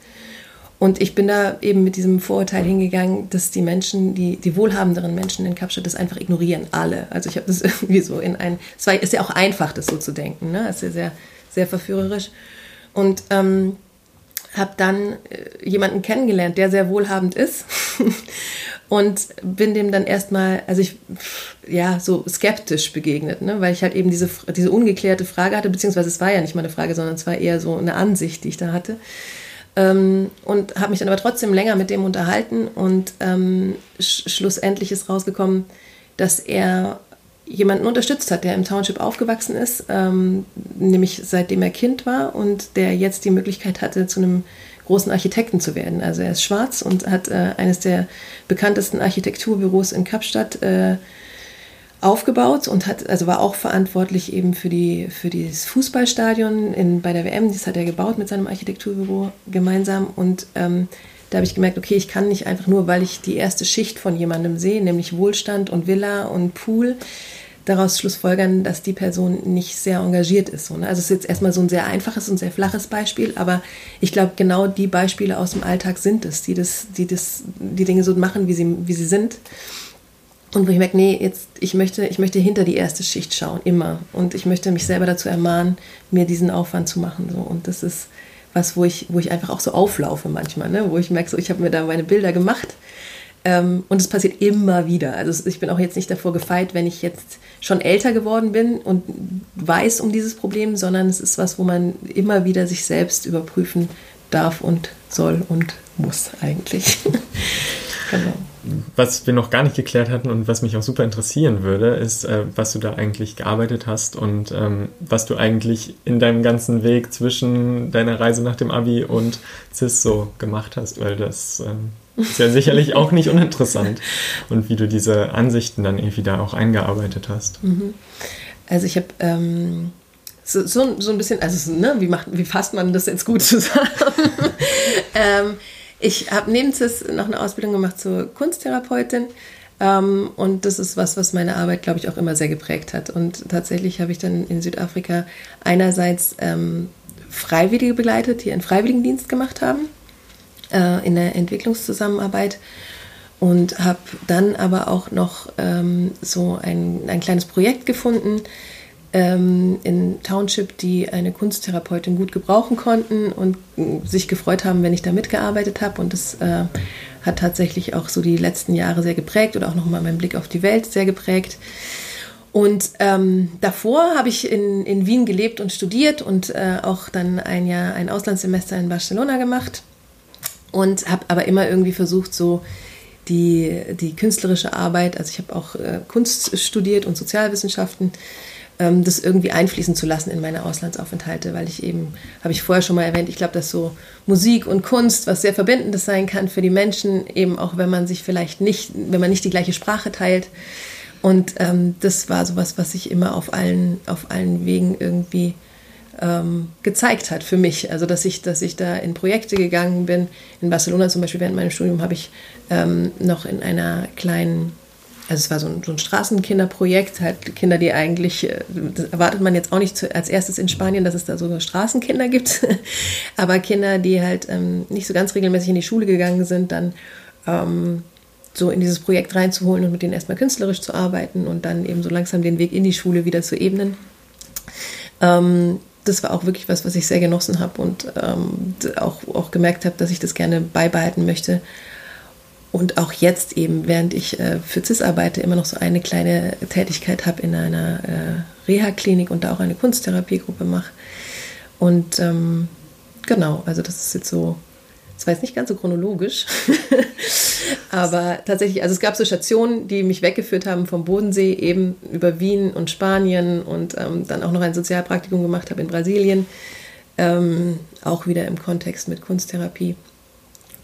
Und ich bin da eben mit diesem Vorurteil hingegangen, dass die Menschen, die, die wohlhabenderen Menschen in Kapstadt das einfach ignorieren, alle. Also ich habe das irgendwie so in ein, es war, ist ja auch einfach, das so zu denken, ne? Ist ja sehr, sehr verführerisch. Und ähm, habe dann äh, jemanden kennengelernt, der sehr wohlhabend ist und bin dem dann erstmal, also ich, ja, so skeptisch begegnet, ne? weil ich halt eben diese, diese ungeklärte Frage hatte, beziehungsweise es war ja nicht mal eine Frage, sondern es war eher so eine Ansicht, die ich da hatte. Ähm, und habe mich dann aber trotzdem länger mit dem unterhalten und ähm, sch schlussendlich ist rausgekommen, dass er jemanden unterstützt hat, der im Township aufgewachsen ist, ähm, nämlich seitdem er Kind war und der jetzt die Möglichkeit hatte, zu einem großen Architekten zu werden. Also er ist schwarz und hat äh, eines der bekanntesten Architekturbüros in Kapstadt äh, aufgebaut und hat, also war auch verantwortlich eben für, die, für dieses Fußballstadion in, bei der WM. Das hat er gebaut mit seinem Architekturbüro gemeinsam. Und ähm, da habe ich gemerkt, okay, ich kann nicht einfach nur, weil ich die erste Schicht von jemandem sehe, nämlich Wohlstand und Villa und Pool, daraus schlussfolgern, dass die Person nicht sehr engagiert ist. So, ne? Also es ist jetzt erstmal so ein sehr einfaches und sehr flaches Beispiel, aber ich glaube, genau die Beispiele aus dem Alltag sind es, die das, die das, die Dinge so machen, wie sie, wie sie sind. Und wo ich merke, nee, jetzt, ich möchte, ich möchte hinter die erste Schicht schauen, immer. Und ich möchte mich selber dazu ermahnen, mir diesen Aufwand zu machen. So. Und das ist was, wo ich, wo ich einfach auch so auflaufe manchmal, ne? wo ich merke, so, ich habe mir da meine Bilder gemacht. Ähm, und es passiert immer wieder. Also ich bin auch jetzt nicht davor gefeit, wenn ich jetzt schon älter geworden bin und weiß um dieses Problem, sondern es ist was, wo man immer wieder sich selbst überprüfen darf und soll und muss eigentlich. genau was wir noch gar nicht geklärt hatten und was mich auch super interessieren würde, ist, äh, was du da eigentlich gearbeitet hast und ähm, was du eigentlich in deinem ganzen Weg zwischen deiner Reise nach dem Abi und CIS so gemacht hast, weil das ähm, ist ja sicherlich auch nicht uninteressant und wie du diese Ansichten dann irgendwie da auch eingearbeitet hast. Mhm. Also ich habe ähm, so, so, so, ein bisschen, also ne, wie, macht, wie fasst man das jetzt gut zusammen? ähm, ich habe neben CIS noch eine Ausbildung gemacht zur Kunsttherapeutin. Ähm, und das ist was, was meine Arbeit, glaube ich, auch immer sehr geprägt hat. Und tatsächlich habe ich dann in Südafrika einerseits ähm, Freiwillige begleitet, die einen Freiwilligendienst gemacht haben äh, in der Entwicklungszusammenarbeit und habe dann aber auch noch ähm, so ein, ein kleines Projekt gefunden, ähm, in Township, die eine Kunsttherapeutin gut gebrauchen konnten und äh, sich gefreut haben, wenn ich da mitgearbeitet habe. Und das äh, hat tatsächlich auch so die letzten Jahre sehr geprägt oder auch nochmal meinen Blick auf die Welt sehr geprägt. Und ähm, davor habe ich in, in Wien gelebt und studiert und äh, auch dann ein Jahr ein Auslandssemester in Barcelona gemacht und habe aber immer irgendwie versucht, so die, die künstlerische Arbeit, also ich habe auch äh, Kunst studiert und Sozialwissenschaften, ähm, das irgendwie einfließen zu lassen in meine Auslandsaufenthalte, weil ich eben, habe ich vorher schon mal erwähnt, ich glaube, dass so Musik und Kunst was sehr Verbindendes sein kann für die Menschen, eben auch wenn man sich vielleicht nicht, wenn man nicht die gleiche Sprache teilt. Und ähm, das war sowas, was sich immer auf allen, auf allen Wegen irgendwie ähm, gezeigt hat für mich. Also dass ich, dass ich da in Projekte gegangen bin. In Barcelona zum Beispiel während meinem Studium habe ich ähm, noch in einer kleinen also es war so ein, so ein Straßenkinderprojekt, halt Kinder, die eigentlich, äh, das erwartet man jetzt auch nicht zu, als erstes in Spanien, dass es da so Straßenkinder gibt, aber Kinder, die halt ähm, nicht so ganz regelmäßig in die Schule gegangen sind, dann ähm, so in dieses Projekt reinzuholen und mit denen erstmal künstlerisch zu arbeiten und dann eben so langsam den Weg in die Schule wieder zu ebnen. Ähm, das war auch wirklich was, was ich sehr genossen habe und ähm, auch, auch gemerkt habe, dass ich das gerne beibehalten möchte. Und auch jetzt eben, während ich äh, für CIS arbeite, immer noch so eine kleine Tätigkeit habe in einer äh, Reha-Klinik und da auch eine Kunsttherapiegruppe mache. Und ähm, genau, also das ist jetzt so das war jetzt nicht ganz so chronologisch, aber tatsächlich, also es gab so Stationen, die mich weggeführt haben vom Bodensee, eben über Wien und Spanien und ähm, dann auch noch ein Sozialpraktikum gemacht habe in Brasilien, ähm, auch wieder im Kontext mit Kunsttherapie.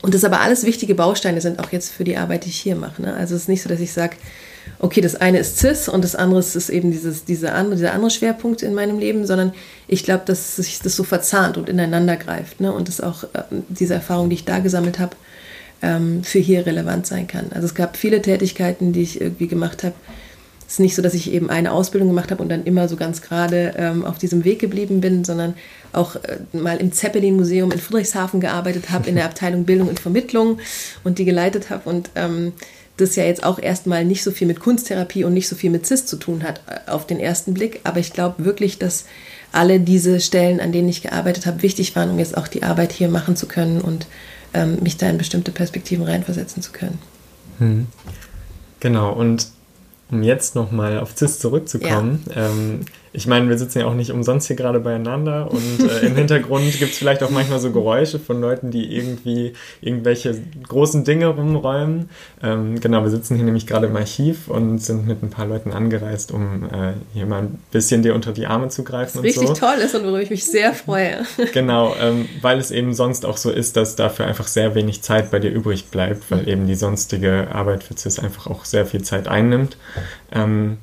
Und das aber alles wichtige Bausteine sind auch jetzt für die Arbeit, die ich hier mache. Ne? Also es ist nicht so, dass ich sage, okay, das eine ist CIS und das andere ist eben dieses, diese andere, dieser andere Schwerpunkt in meinem Leben, sondern ich glaube, dass sich das so verzahnt und ineinander greift ne? und dass auch äh, diese Erfahrung, die ich da gesammelt habe, ähm, für hier relevant sein kann. Also es gab viele Tätigkeiten, die ich irgendwie gemacht habe. Es ist nicht so, dass ich eben eine Ausbildung gemacht habe und dann immer so ganz gerade ähm, auf diesem Weg geblieben bin, sondern auch äh, mal im Zeppelin-Museum in Friedrichshafen gearbeitet habe, in der Abteilung Bildung und Vermittlung und die geleitet habe und ähm, das ja jetzt auch erstmal nicht so viel mit Kunsttherapie und nicht so viel mit CIS zu tun hat äh, auf den ersten Blick. Aber ich glaube wirklich, dass alle diese Stellen, an denen ich gearbeitet habe, wichtig waren, um jetzt auch die Arbeit hier machen zu können und ähm, mich da in bestimmte Perspektiven reinversetzen zu können. Hm. Genau, und um jetzt nochmal auf CIS zurückzukommen, ja. ähm, ich meine, wir sitzen ja auch nicht umsonst hier gerade beieinander und äh, im Hintergrund gibt es vielleicht auch manchmal so Geräusche von Leuten, die irgendwie irgendwelche großen Dinge rumräumen. Ähm, genau, wir sitzen hier nämlich gerade im Archiv und sind mit ein paar Leuten angereist, um äh, hier mal ein bisschen dir unter die Arme zu greifen. Was richtig so. toll ist und worüber ich mich sehr freue. genau, ähm, weil es eben sonst auch so ist, dass dafür einfach sehr wenig Zeit bei dir übrig bleibt, weil mhm. eben die sonstige Arbeit für CIS einfach auch sehr viel Zeit einnimmt. Ähm,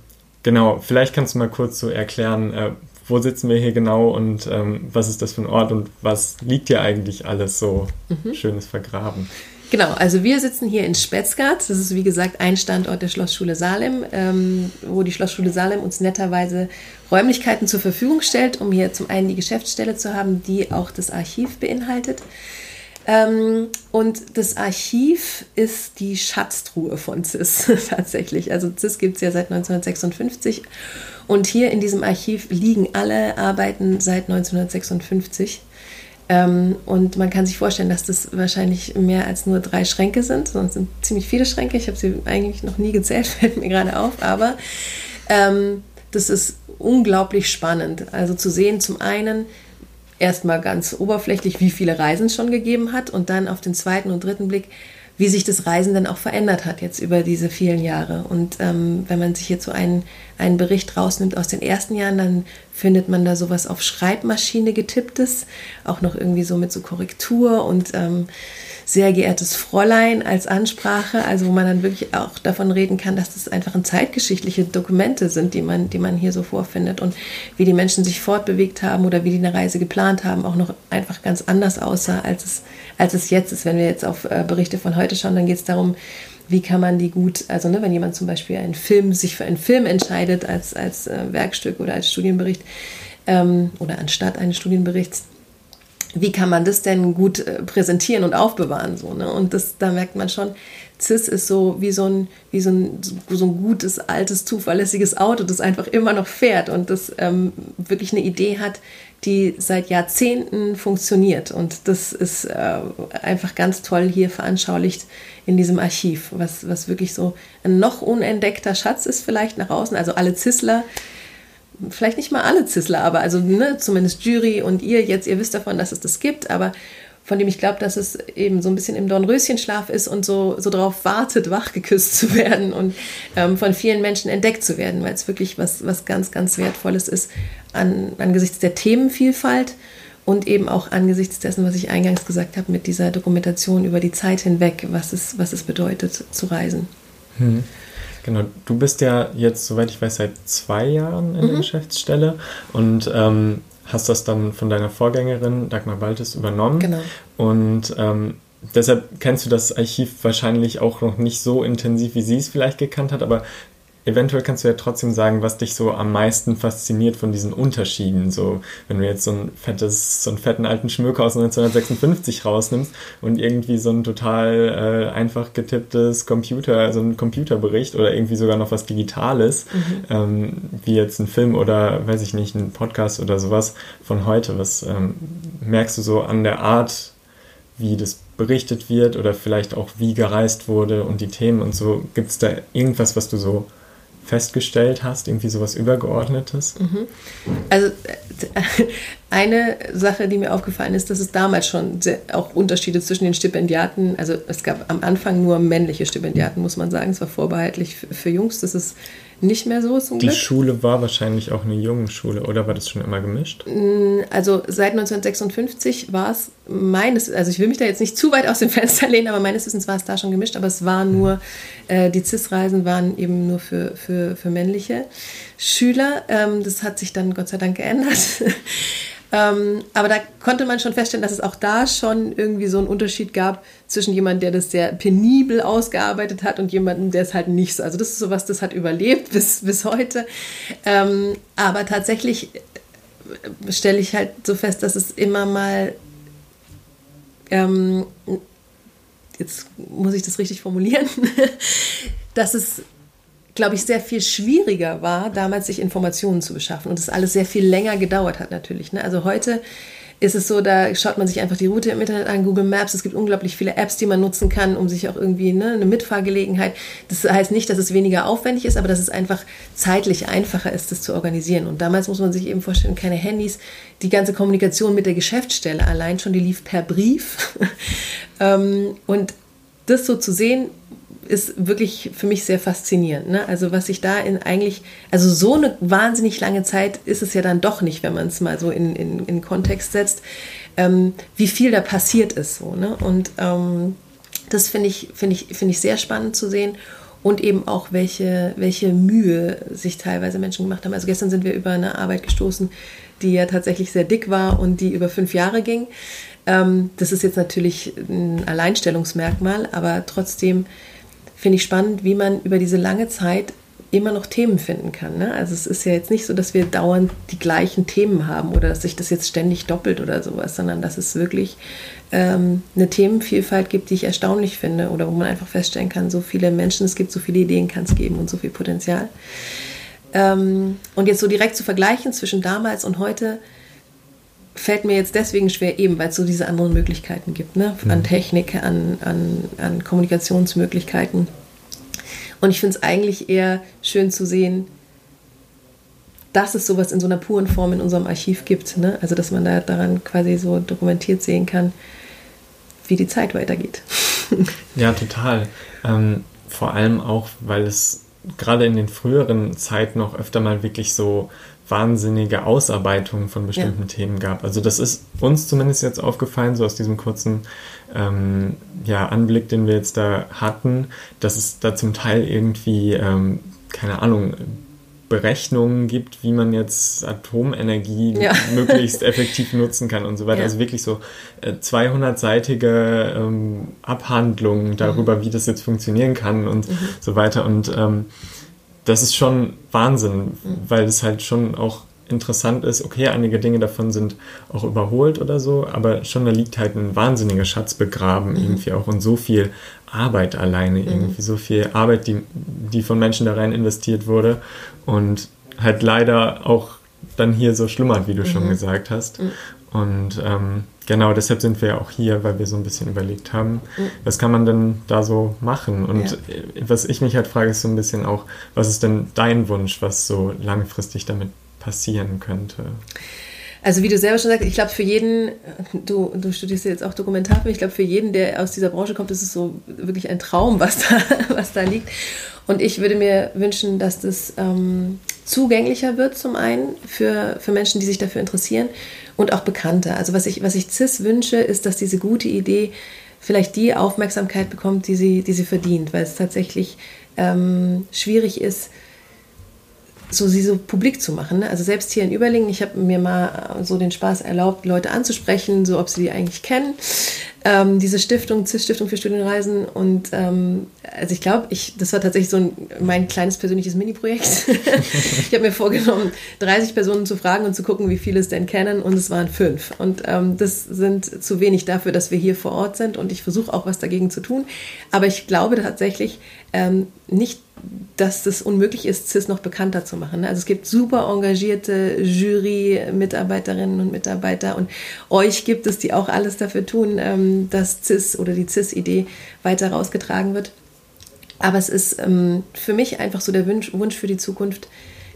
Genau, vielleicht kannst du mal kurz so erklären, äh, wo sitzen wir hier genau und ähm, was ist das für ein Ort und was liegt hier eigentlich alles so mhm. Schönes vergraben? Genau, also wir sitzen hier in Spetzgart. Das ist wie gesagt ein Standort der Schlossschule Salem, ähm, wo die Schlossschule Salem uns netterweise Räumlichkeiten zur Verfügung stellt, um hier zum einen die Geschäftsstelle zu haben, die auch das Archiv beinhaltet. Ähm, und das Archiv ist die Schatztruhe von CIS tatsächlich. Also CIS gibt es ja seit 1956 und hier in diesem Archiv liegen alle Arbeiten seit 1956. Ähm, und man kann sich vorstellen, dass das wahrscheinlich mehr als nur drei Schränke sind, sondern es sind ziemlich viele Schränke. Ich habe sie eigentlich noch nie gezählt, fällt mir gerade auf, aber ähm, das ist unglaublich spannend. Also zu sehen, zum einen, erstmal ganz oberflächlich, wie viele Reisen es schon gegeben hat und dann auf den zweiten und dritten Blick, wie sich das Reisen dann auch verändert hat jetzt über diese vielen Jahre. Und ähm, wenn man sich jetzt so einen, einen Bericht rausnimmt aus den ersten Jahren, dann findet man da sowas auf Schreibmaschine getipptes, auch noch irgendwie so mit so Korrektur und ähm, sehr geehrtes Fräulein als Ansprache, also wo man dann wirklich auch davon reden kann, dass das einfach zeitgeschichtliche Dokumente sind, die man, die man hier so vorfindet und wie die Menschen sich fortbewegt haben oder wie die eine Reise geplant haben, auch noch einfach ganz anders aussah, als es, als es jetzt ist. Wenn wir jetzt auf äh, Berichte von heute schauen, dann geht es darum, wie kann man die gut, also ne, wenn jemand zum Beispiel einen Film, sich für einen Film entscheidet als, als äh, Werkstück oder als Studienbericht ähm, oder anstatt eines Studienberichts, wie kann man das denn gut äh, präsentieren und aufbewahren? So, ne? Und das, da merkt man schon, CIS ist so wie so ein, wie so ein, so ein gutes, altes, zuverlässiges Auto, das einfach immer noch fährt und das ähm, wirklich eine Idee hat, die seit Jahrzehnten funktioniert. Und das ist äh, einfach ganz toll hier veranschaulicht in diesem Archiv, was, was wirklich so ein noch unentdeckter Schatz ist vielleicht nach außen. Also alle Zissler vielleicht nicht mal alle Zissler, aber also ne, zumindest Jury und ihr jetzt, ihr wisst davon, dass es das gibt, aber von dem ich glaube, dass es eben so ein bisschen im Dornröschenschlaf ist und so, so darauf wartet, wachgeküsst zu werden und ähm, von vielen Menschen entdeckt zu werden, weil es wirklich was, was ganz, ganz Wertvolles ist an, angesichts der Themenvielfalt und eben auch angesichts dessen, was ich eingangs gesagt habe, mit dieser Dokumentation über die Zeit hinweg, was es, was es bedeutet zu reisen. Hm. Genau, du bist ja jetzt, soweit ich weiß, seit zwei Jahren in mhm. der Geschäftsstelle und ähm, hast das dann von deiner Vorgängerin Dagmar Baltes übernommen. Genau. Und ähm, deshalb kennst du das Archiv wahrscheinlich auch noch nicht so intensiv, wie sie es vielleicht gekannt hat, aber eventuell kannst du ja trotzdem sagen, was dich so am meisten fasziniert von diesen Unterschieden. So, wenn du jetzt so ein fettes, so einen fetten alten Schmöker aus 1956 rausnimmst und irgendwie so ein total äh, einfach getipptes Computer, so ein Computerbericht oder irgendwie sogar noch was Digitales, mhm. ähm, wie jetzt ein Film oder weiß ich nicht, ein Podcast oder sowas von heute. Was ähm, merkst du so an der Art, wie das berichtet wird oder vielleicht auch wie gereist wurde und die Themen und so. Gibt es da irgendwas, was du so festgestellt hast, irgendwie sowas Übergeordnetes? Mhm. Also eine Sache, die mir aufgefallen ist, dass es damals schon sehr, auch Unterschiede zwischen den Stipendiaten, also es gab am Anfang nur männliche Stipendiaten, muss man sagen, es war vorbehaltlich für Jungs, das ist nicht mehr so zum Die Glück. Schule war wahrscheinlich auch eine Jungenschule, oder war das schon immer gemischt? Mm, also seit 1956 war es meines, also ich will mich da jetzt nicht zu weit aus dem Fenster lehnen, aber meines Wissens war es da schon gemischt, aber es war nur, äh, die CIS-Reisen waren eben nur für, für, für männliche Schüler. Ähm, das hat sich dann Gott sei Dank geändert. Ähm, aber da konnte man schon feststellen, dass es auch da schon irgendwie so einen Unterschied gab zwischen jemandem, der das sehr penibel ausgearbeitet hat und jemandem, der es halt nicht so. Also das ist sowas, das hat überlebt bis, bis heute. Ähm, aber tatsächlich äh, stelle ich halt so fest, dass es immer mal ähm, jetzt muss ich das richtig formulieren, dass es glaube ich, sehr viel schwieriger war, damals sich Informationen zu beschaffen und es alles sehr viel länger gedauert hat natürlich. Ne? Also heute ist es so, da schaut man sich einfach die Route im Internet an, Google Maps. Es gibt unglaublich viele Apps, die man nutzen kann, um sich auch irgendwie ne, eine Mitfahrgelegenheit. Das heißt nicht, dass es weniger aufwendig ist, aber dass es einfach zeitlich einfacher ist, das zu organisieren. Und damals muss man sich eben vorstellen, keine Handys. Die ganze Kommunikation mit der Geschäftsstelle allein schon, die lief per Brief. Ähm, und das so zu sehen, ist wirklich für mich sehr faszinierend. Ne? Also was sich da in eigentlich, also so eine wahnsinnig lange Zeit ist es ja dann doch nicht, wenn man es mal so in, in, in Kontext setzt, ähm, wie viel da passiert ist. So, ne? Und ähm, das finde ich, find ich, find ich sehr spannend zu sehen und eben auch, welche, welche Mühe sich teilweise Menschen gemacht haben. Also gestern sind wir über eine Arbeit gestoßen, die ja tatsächlich sehr dick war und die über fünf Jahre ging. Ähm, das ist jetzt natürlich ein Alleinstellungsmerkmal, aber trotzdem finde ich spannend, wie man über diese lange Zeit immer noch Themen finden kann. Ne? Also es ist ja jetzt nicht so, dass wir dauernd die gleichen Themen haben oder dass sich das jetzt ständig doppelt oder sowas, sondern dass es wirklich ähm, eine Themenvielfalt gibt, die ich erstaunlich finde oder wo man einfach feststellen kann, so viele Menschen es gibt, so viele Ideen kann es geben und so viel Potenzial. Ähm, und jetzt so direkt zu vergleichen zwischen damals und heute, fällt mir jetzt deswegen schwer, eben weil es so diese anderen Möglichkeiten gibt, ne? an mhm. Technik, an, an, an Kommunikationsmöglichkeiten. Und ich finde es eigentlich eher schön zu sehen, dass es sowas in so einer puren Form in unserem Archiv gibt. Ne? Also dass man da daran quasi so dokumentiert sehen kann, wie die Zeit weitergeht. ja, total. Ähm, vor allem auch, weil es gerade in den früheren Zeiten noch öfter mal wirklich so wahnsinnige Ausarbeitung von bestimmten ja. Themen gab. Also das ist uns zumindest jetzt aufgefallen, so aus diesem kurzen ähm, ja, Anblick, den wir jetzt da hatten, dass es da zum Teil irgendwie, ähm, keine Ahnung, Berechnungen gibt, wie man jetzt Atomenergie ja. möglichst effektiv nutzen kann und so weiter. Ja. Also wirklich so äh, 200-seitige ähm, Abhandlungen darüber, mhm. wie das jetzt funktionieren kann und mhm. so weiter. Und ähm, das ist schon Wahnsinn, mhm. weil es halt schon auch interessant ist, okay, einige Dinge davon sind auch überholt oder so, aber schon da liegt halt ein wahnsinniger Schatz begraben mhm. irgendwie auch und so viel Arbeit alleine mhm. irgendwie, so viel Arbeit, die, die von Menschen da rein investiert wurde und halt leider auch dann hier so schlummert, wie du mhm. schon gesagt hast. Mhm. Und ähm, genau deshalb sind wir ja auch hier, weil wir so ein bisschen überlegt haben, mhm. was kann man denn da so machen? Und ja. was ich mich halt frage, ist so ein bisschen auch, was ist denn dein Wunsch, was so langfristig damit passieren könnte? Also wie du selber schon sagst, ich glaube für jeden, du, du studierst ja jetzt auch Dokumentarfilm, ich glaube für jeden, der aus dieser Branche kommt, ist es so wirklich ein Traum, was da, was da liegt. Und ich würde mir wünschen, dass das ähm, zugänglicher wird zum einen für, für Menschen, die sich dafür interessieren und auch bekannter. Also was ich, was ich CIS wünsche, ist, dass diese gute Idee vielleicht die Aufmerksamkeit bekommt, die sie, die sie verdient, weil es tatsächlich ähm, schwierig ist, so sie so publik zu machen. Ne? Also selbst hier in Überlingen, ich habe mir mal so den Spaß erlaubt, Leute anzusprechen, so ob sie die eigentlich kennen. Ähm, diese Stiftung, CIS Stiftung für Studienreisen. Und ähm, also ich glaube, ich, das war tatsächlich so ein, mein kleines persönliches Mini-Projekt. ich habe mir vorgenommen, 30 Personen zu fragen und zu gucken, wie viele es denn kennen. Und es waren fünf. Und ähm, das sind zu wenig dafür, dass wir hier vor Ort sind. Und ich versuche auch was dagegen zu tun. Aber ich glaube tatsächlich ähm, nicht dass es unmöglich ist, CIS noch bekannter zu machen. Also es gibt super engagierte Jury-Mitarbeiterinnen und Mitarbeiter und euch gibt es, die auch alles dafür tun, dass CIS oder die CIS-Idee weiter rausgetragen wird. Aber es ist ähm, für mich einfach so der Wunsch, Wunsch für die Zukunft,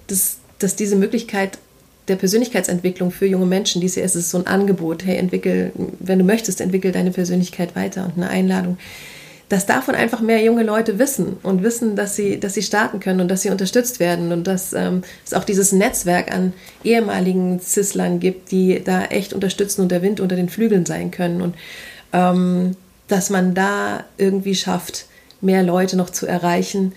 dass, dass diese Möglichkeit der Persönlichkeitsentwicklung für junge Menschen, dies ist so ein Angebot, hey, entwickel, wenn du möchtest, entwickel deine Persönlichkeit weiter und eine Einladung dass davon einfach mehr junge Leute wissen und wissen, dass sie, dass sie starten können und dass sie unterstützt werden und dass ähm, es auch dieses Netzwerk an ehemaligen Cislern gibt, die da echt unterstützen und der Wind unter den Flügeln sein können und ähm, dass man da irgendwie schafft, mehr Leute noch zu erreichen,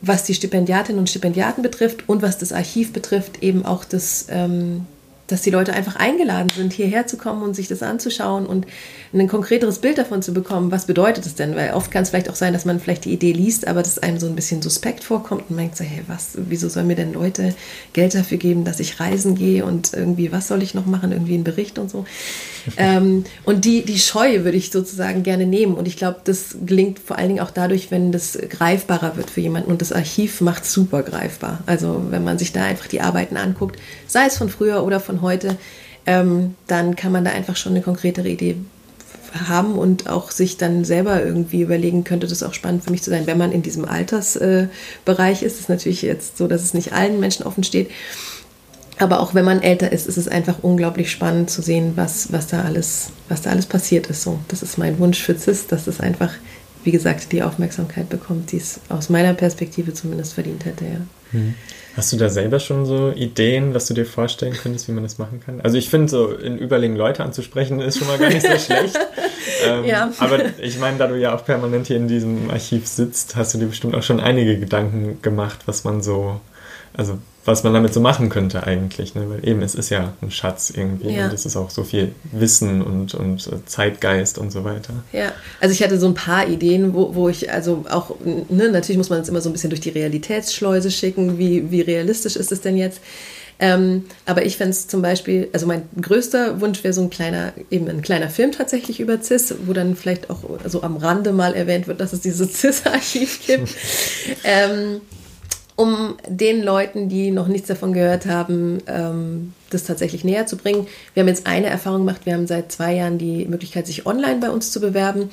was die Stipendiatinnen und Stipendiaten betrifft und was das Archiv betrifft, eben auch das, ähm, dass die Leute einfach eingeladen sind, hierher zu kommen und sich das anzuschauen und ein konkreteres Bild davon zu bekommen, was bedeutet es denn? Weil oft kann es vielleicht auch sein, dass man vielleicht die Idee liest, aber dass einem so ein bisschen suspekt vorkommt und denkt so, hey, was, wieso sollen mir denn Leute Geld dafür geben, dass ich reisen gehe und irgendwie, was soll ich noch machen, irgendwie einen Bericht und so. ähm, und die, die Scheu würde ich sozusagen gerne nehmen und ich glaube, das gelingt vor allen Dingen auch dadurch, wenn das greifbarer wird für jemanden und das Archiv macht super greifbar. Also wenn man sich da einfach die Arbeiten anguckt, sei es von früher oder von heute, ähm, dann kann man da einfach schon eine konkretere Idee haben und auch sich dann selber irgendwie überlegen, könnte das auch spannend für mich zu sein, wenn man in diesem Altersbereich äh, ist. Ist natürlich jetzt so, dass es nicht allen Menschen offen steht. Aber auch wenn man älter ist, ist es einfach unglaublich spannend zu sehen, was, was, da, alles, was da alles passiert ist. So, das ist mein Wunsch für CIS, dass es einfach, wie gesagt, die Aufmerksamkeit bekommt, die es aus meiner Perspektive zumindest verdient hätte. Ja. Hm. Hast du da selber schon so Ideen, was du dir vorstellen könntest, wie man das machen kann? Also ich finde, so in Überlegen Leute anzusprechen, ist schon mal gar nicht so schlecht. ähm, ja. Aber ich meine, da du ja auch permanent hier in diesem Archiv sitzt, hast du dir bestimmt auch schon einige Gedanken gemacht, was man so, also was man damit so machen könnte eigentlich. Ne? Weil eben, es ist ja ein Schatz irgendwie ja. und es ist auch so viel Wissen und, und äh, Zeitgeist und so weiter. Ja, also ich hatte so ein paar Ideen, wo, wo ich also auch, ne, natürlich muss man es immer so ein bisschen durch die Realitätsschleuse schicken, wie, wie realistisch ist es denn jetzt? Ähm, aber ich fände es zum Beispiel, also mein größter Wunsch wäre so ein kleiner, eben ein kleiner Film tatsächlich über CIS, wo dann vielleicht auch so am Rande mal erwähnt wird, dass es dieses CIS-Archiv gibt. ähm, um den Leuten, die noch nichts davon gehört haben, ähm, das tatsächlich näher zu bringen. Wir haben jetzt eine Erfahrung gemacht. Wir haben seit zwei Jahren die Möglichkeit, sich online bei uns zu bewerben.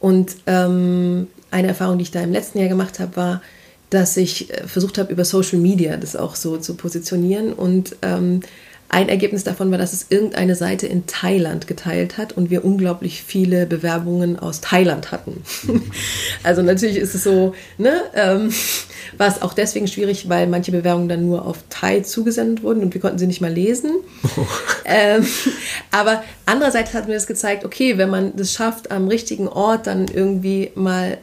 Und ähm, eine Erfahrung, die ich da im letzten Jahr gemacht habe, war, dass ich äh, versucht habe, über Social Media das auch so zu positionieren und ähm, ein Ergebnis davon war, dass es irgendeine Seite in Thailand geteilt hat und wir unglaublich viele Bewerbungen aus Thailand hatten. also natürlich ist es so, ne, ähm, war es auch deswegen schwierig, weil manche Bewerbungen dann nur auf Thai zugesendet wurden und wir konnten sie nicht mal lesen. Oh. Ähm, aber andererseits hat mir das gezeigt, okay, wenn man das schafft, am richtigen Ort dann irgendwie mal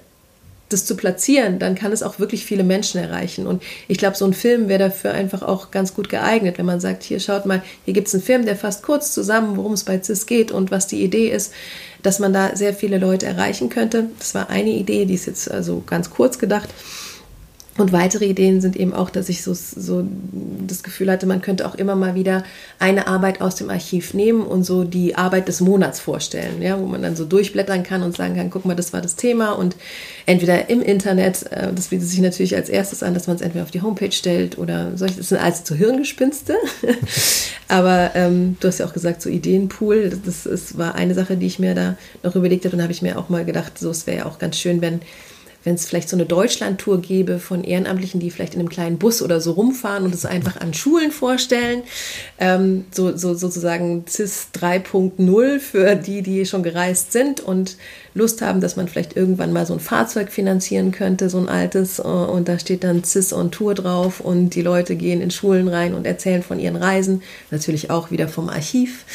das zu platzieren, dann kann es auch wirklich viele Menschen erreichen. Und ich glaube, so ein Film wäre dafür einfach auch ganz gut geeignet, wenn man sagt, hier schaut mal, hier gibt es einen Film, der fasst kurz zusammen, worum es bei CIS geht und was die Idee ist, dass man da sehr viele Leute erreichen könnte. Das war eine Idee, die ist jetzt also ganz kurz gedacht. Und weitere Ideen sind eben auch, dass ich so, so das Gefühl hatte, man könnte auch immer mal wieder eine Arbeit aus dem Archiv nehmen und so die Arbeit des Monats vorstellen, ja, wo man dann so durchblättern kann und sagen kann, guck mal, das war das Thema und entweder im Internet, äh, das bietet sich natürlich als erstes an, dass man es entweder auf die Homepage stellt oder solche, das sind alles so Hirngespinste. Aber ähm, du hast ja auch gesagt, so Ideenpool, das, das, das war eine Sache, die ich mir da noch überlegt habe und habe ich mir auch mal gedacht, so es wäre ja auch ganz schön, wenn wenn es vielleicht so eine Deutschlandtour gäbe von Ehrenamtlichen, die vielleicht in einem kleinen Bus oder so rumfahren und es einfach an Schulen vorstellen. Ähm, so, so sozusagen CIS 3.0 für die, die schon gereist sind und Lust haben, dass man vielleicht irgendwann mal so ein Fahrzeug finanzieren könnte, so ein altes. Äh, und da steht dann CIS on Tour drauf und die Leute gehen in Schulen rein und erzählen von ihren Reisen. Natürlich auch wieder vom Archiv.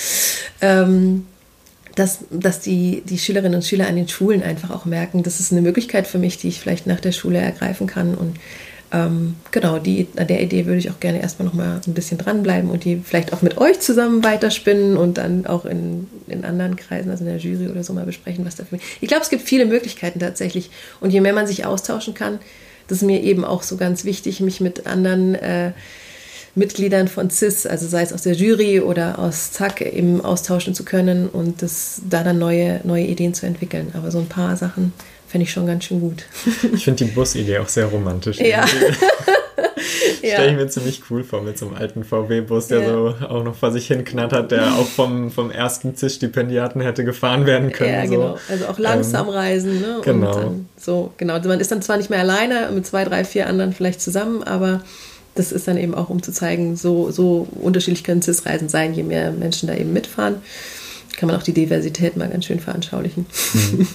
Ähm, dass, dass die, die Schülerinnen und Schüler an den Schulen einfach auch merken, das ist eine Möglichkeit für mich, die ich vielleicht nach der Schule ergreifen kann. Und ähm, genau, die, an der Idee würde ich auch gerne erstmal noch mal ein bisschen dranbleiben und die vielleicht auch mit euch zusammen weiterspinnen und dann auch in, in anderen Kreisen, also in der Jury oder so mal besprechen, was dafür. Ich glaube, es gibt viele Möglichkeiten tatsächlich. Und je mehr man sich austauschen kann, das ist mir eben auch so ganz wichtig, mich mit anderen äh, Mitgliedern von CIS, also sei es aus der Jury oder aus ZAK, eben austauschen zu können und das, da dann neue, neue Ideen zu entwickeln. Aber so ein paar Sachen fände ich schon ganz schön gut. Ich finde die Busidee auch sehr romantisch. Ja. ja. Stelle ich mir ziemlich cool vor mit so einem alten VW-Bus, der ja. so auch noch vor sich hin knattert, der auch vom, vom ersten CIS-Stipendiaten hätte gefahren werden können. Ja, genau. Also auch langsam ähm, reisen. Ne? Genau. so, genau. Man ist dann zwar nicht mehr alleine, mit zwei, drei, vier anderen vielleicht zusammen, aber das ist dann eben auch, um zu zeigen, so, so unterschiedlich können CIS-Reisen sein, je mehr Menschen da eben mitfahren. Kann man auch die Diversität mal ganz schön veranschaulichen. Mhm.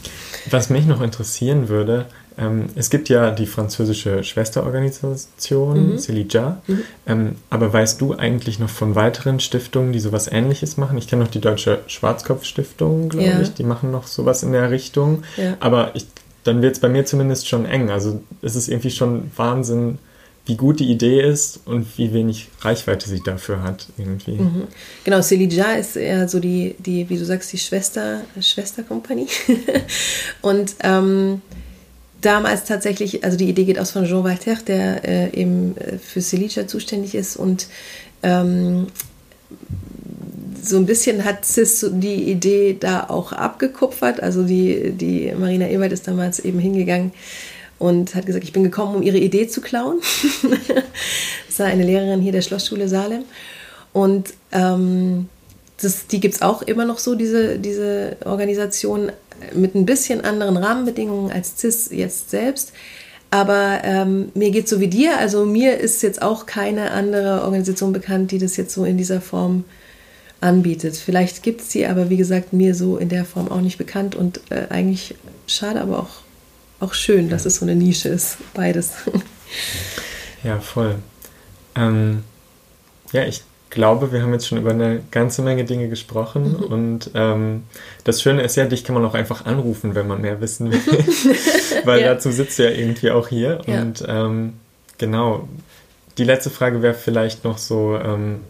Was mich noch interessieren würde, ähm, es gibt ja die französische Schwesterorganisation, mhm. Celija, mhm. Ähm, aber weißt du eigentlich noch von weiteren Stiftungen, die sowas ähnliches machen? Ich kenne noch die Deutsche Schwarzkopf-Stiftung, glaube ja. ich, die machen noch sowas in der Richtung, ja. aber ich, dann wird es bei mir zumindest schon eng. Also es ist irgendwie schon Wahnsinn, wie gut die Idee ist und wie wenig Reichweite sie dafür hat irgendwie. Mhm. Genau, Celija ist eher so die, die, wie du sagst, die Schwester, Schwesterkompanie. und ähm, damals tatsächlich, also die Idee geht aus von Jean Walter, der äh, eben äh, für Celija zuständig ist und ähm, so ein bisschen hat Cis die Idee da auch abgekupfert. Also die, die Marina Ewald ist damals eben hingegangen und hat gesagt, ich bin gekommen, um ihre Idee zu klauen. das war eine Lehrerin hier der Schlossschule Salem. Und ähm, das, die gibt es auch immer noch so, diese, diese Organisation, mit ein bisschen anderen Rahmenbedingungen als CIS jetzt selbst. Aber ähm, mir geht so wie dir, also mir ist jetzt auch keine andere Organisation bekannt, die das jetzt so in dieser Form anbietet. Vielleicht gibt es sie, aber wie gesagt, mir so in der Form auch nicht bekannt und äh, eigentlich schade, aber auch auch schön, dass es so eine Nische ist, beides. Ja, voll. Ähm, ja, ich glaube, wir haben jetzt schon über eine ganze Menge Dinge gesprochen mhm. und ähm, das Schöne ist ja, dich kann man auch einfach anrufen, wenn man mehr wissen will, weil ja. dazu sitzt du ja irgendwie auch hier ja. und ähm, genau. Die letzte Frage wäre vielleicht noch so, ähm,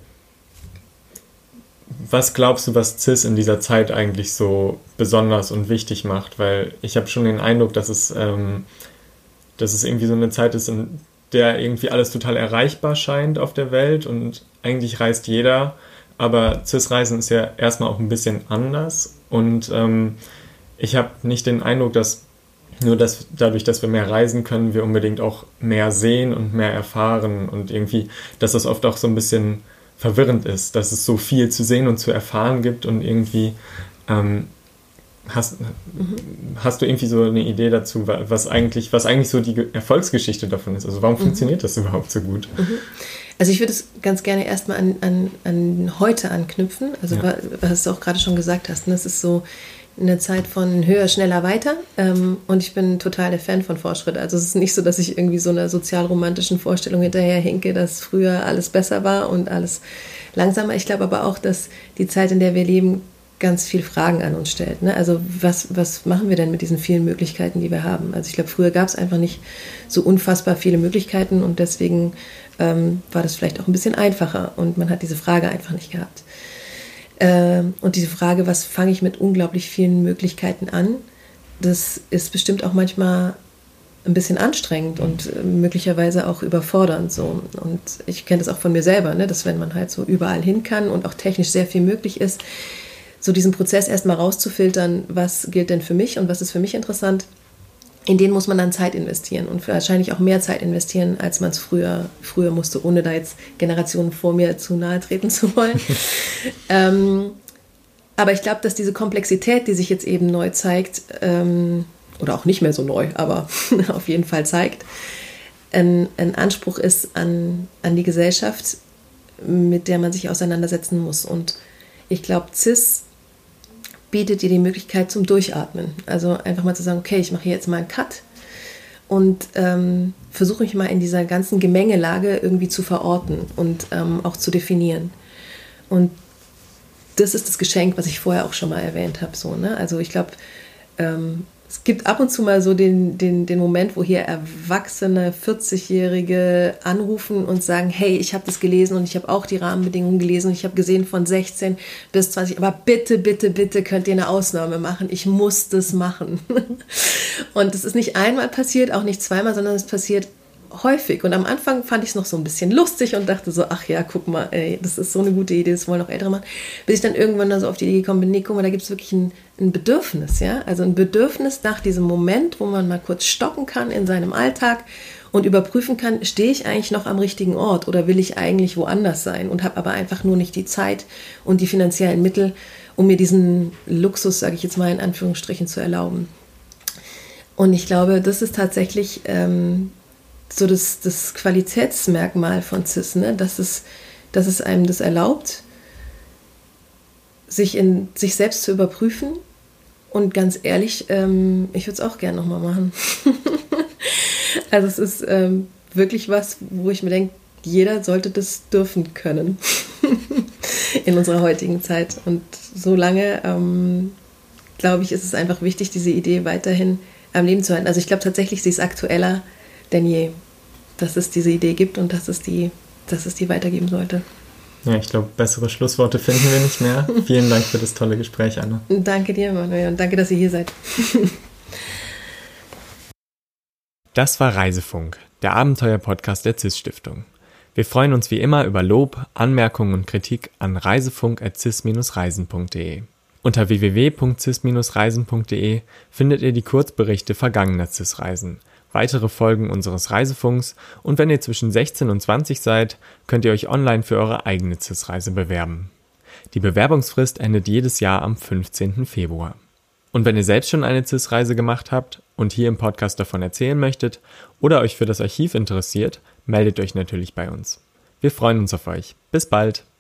was glaubst du, was CIS in dieser Zeit eigentlich so besonders und wichtig macht? Weil ich habe schon den Eindruck, dass es, ähm, dass es irgendwie so eine Zeit ist, in der irgendwie alles total erreichbar scheint auf der Welt und eigentlich reist jeder. Aber CIS-Reisen ist ja erstmal auch ein bisschen anders und ähm, ich habe nicht den Eindruck, dass nur dass dadurch, dass wir mehr reisen können, wir unbedingt auch mehr sehen und mehr erfahren und irgendwie, dass das oft auch so ein bisschen verwirrend ist, dass es so viel zu sehen und zu erfahren gibt und irgendwie ähm, hast, mhm. hast du irgendwie so eine Idee dazu, was eigentlich, was eigentlich so die Erfolgsgeschichte davon ist? Also warum mhm. funktioniert das überhaupt so gut? Mhm. Also ich würde es ganz gerne erstmal an, an, an heute anknüpfen, also ja. was du auch gerade schon gesagt hast. Ne? Das ist so, eine Zeit von höher, schneller, weiter. Ähm, und ich bin total der Fan von Fortschritt. Also es ist nicht so, dass ich irgendwie so einer sozialromantischen Vorstellung hinterher hinke, dass früher alles besser war und alles langsamer. Ich glaube aber auch, dass die Zeit, in der wir leben, ganz viel Fragen an uns stellt. Ne? Also was, was machen wir denn mit diesen vielen Möglichkeiten, die wir haben? Also ich glaube, früher gab es einfach nicht so unfassbar viele Möglichkeiten und deswegen ähm, war das vielleicht auch ein bisschen einfacher und man hat diese Frage einfach nicht gehabt. Ähm, und diese Frage, was fange ich mit unglaublich vielen Möglichkeiten an, das ist bestimmt auch manchmal ein bisschen anstrengend und äh, möglicherweise auch überfordernd so. Und ich kenne das auch von mir selber, ne, dass wenn man halt so überall hin kann und auch technisch sehr viel möglich ist, so diesen Prozess erstmal rauszufiltern, was gilt denn für mich und was ist für mich interessant, in denen muss man dann Zeit investieren und wahrscheinlich auch mehr Zeit investieren, als man es früher, früher musste, ohne da jetzt Generationen vor mir zu nahe treten zu wollen. ähm, aber ich glaube, dass diese Komplexität, die sich jetzt eben neu zeigt, ähm, oder auch nicht mehr so neu, aber auf jeden Fall zeigt, ein, ein Anspruch ist an, an die Gesellschaft, mit der man sich auseinandersetzen muss. Und ich glaube, CIS bietet dir die Möglichkeit zum Durchatmen. Also einfach mal zu sagen, okay, ich mache jetzt mal einen Cut und ähm, versuche mich mal in dieser ganzen Gemengelage irgendwie zu verorten und ähm, auch zu definieren. Und das ist das Geschenk, was ich vorher auch schon mal erwähnt habe. So, ne? Also ich glaube, ähm, es gibt ab und zu mal so den, den, den Moment, wo hier erwachsene 40-Jährige anrufen und sagen, hey, ich habe das gelesen und ich habe auch die Rahmenbedingungen gelesen und ich habe gesehen von 16 bis 20, aber bitte, bitte, bitte könnt ihr eine Ausnahme machen. Ich muss das machen. und es ist nicht einmal passiert, auch nicht zweimal, sondern es passiert häufig. Und am Anfang fand ich es noch so ein bisschen lustig und dachte so, ach ja, guck mal, ey, das ist so eine gute Idee, das wollen auch Ältere machen. Bis ich dann irgendwann dann so auf die Idee gekommen bin, nee, guck mal, da gibt es wirklich ein, ein Bedürfnis, ja. Also ein Bedürfnis nach diesem Moment, wo man mal kurz stoppen kann in seinem Alltag und überprüfen kann, stehe ich eigentlich noch am richtigen Ort oder will ich eigentlich woanders sein und habe aber einfach nur nicht die Zeit und die finanziellen Mittel, um mir diesen Luxus, sage ich jetzt mal in Anführungsstrichen, zu erlauben. Und ich glaube, das ist tatsächlich ähm, so das, das Qualitätsmerkmal von CIS, ne? dass, es, dass es einem das erlaubt, sich, in, sich selbst zu überprüfen. Und ganz ehrlich, ähm, ich würde es auch gerne nochmal machen. also es ist ähm, wirklich was, wo ich mir denke, jeder sollte das dürfen können in unserer heutigen Zeit. Und so lange, ähm, glaube ich, ist es einfach wichtig, diese Idee weiterhin am Leben zu halten. Also ich glaube tatsächlich, sie ist aktueller denn je, dass es diese Idee gibt und dass es die, dass es die weitergeben sollte. Ja, ich glaube, bessere Schlussworte finden wir nicht mehr. Vielen Dank für das tolle Gespräch, Anna. Danke dir, Manuel, und danke, dass ihr hier seid. das war Reisefunk, der Abenteuer-Podcast der CIS-Stiftung. Wir freuen uns wie immer über Lob, Anmerkungen und Kritik an reisefunk.cis-reisen.de. Unter www.cis-reisen.de findet ihr die Kurzberichte vergangener CIS-Reisen – weitere Folgen unseres Reisefunks und wenn ihr zwischen 16 und 20 seid, könnt ihr euch online für eure eigene CIS-Reise bewerben. Die Bewerbungsfrist endet jedes Jahr am 15. Februar. Und wenn ihr selbst schon eine CIS-Reise gemacht habt und hier im Podcast davon erzählen möchtet oder euch für das Archiv interessiert, meldet euch natürlich bei uns. Wir freuen uns auf euch. Bis bald!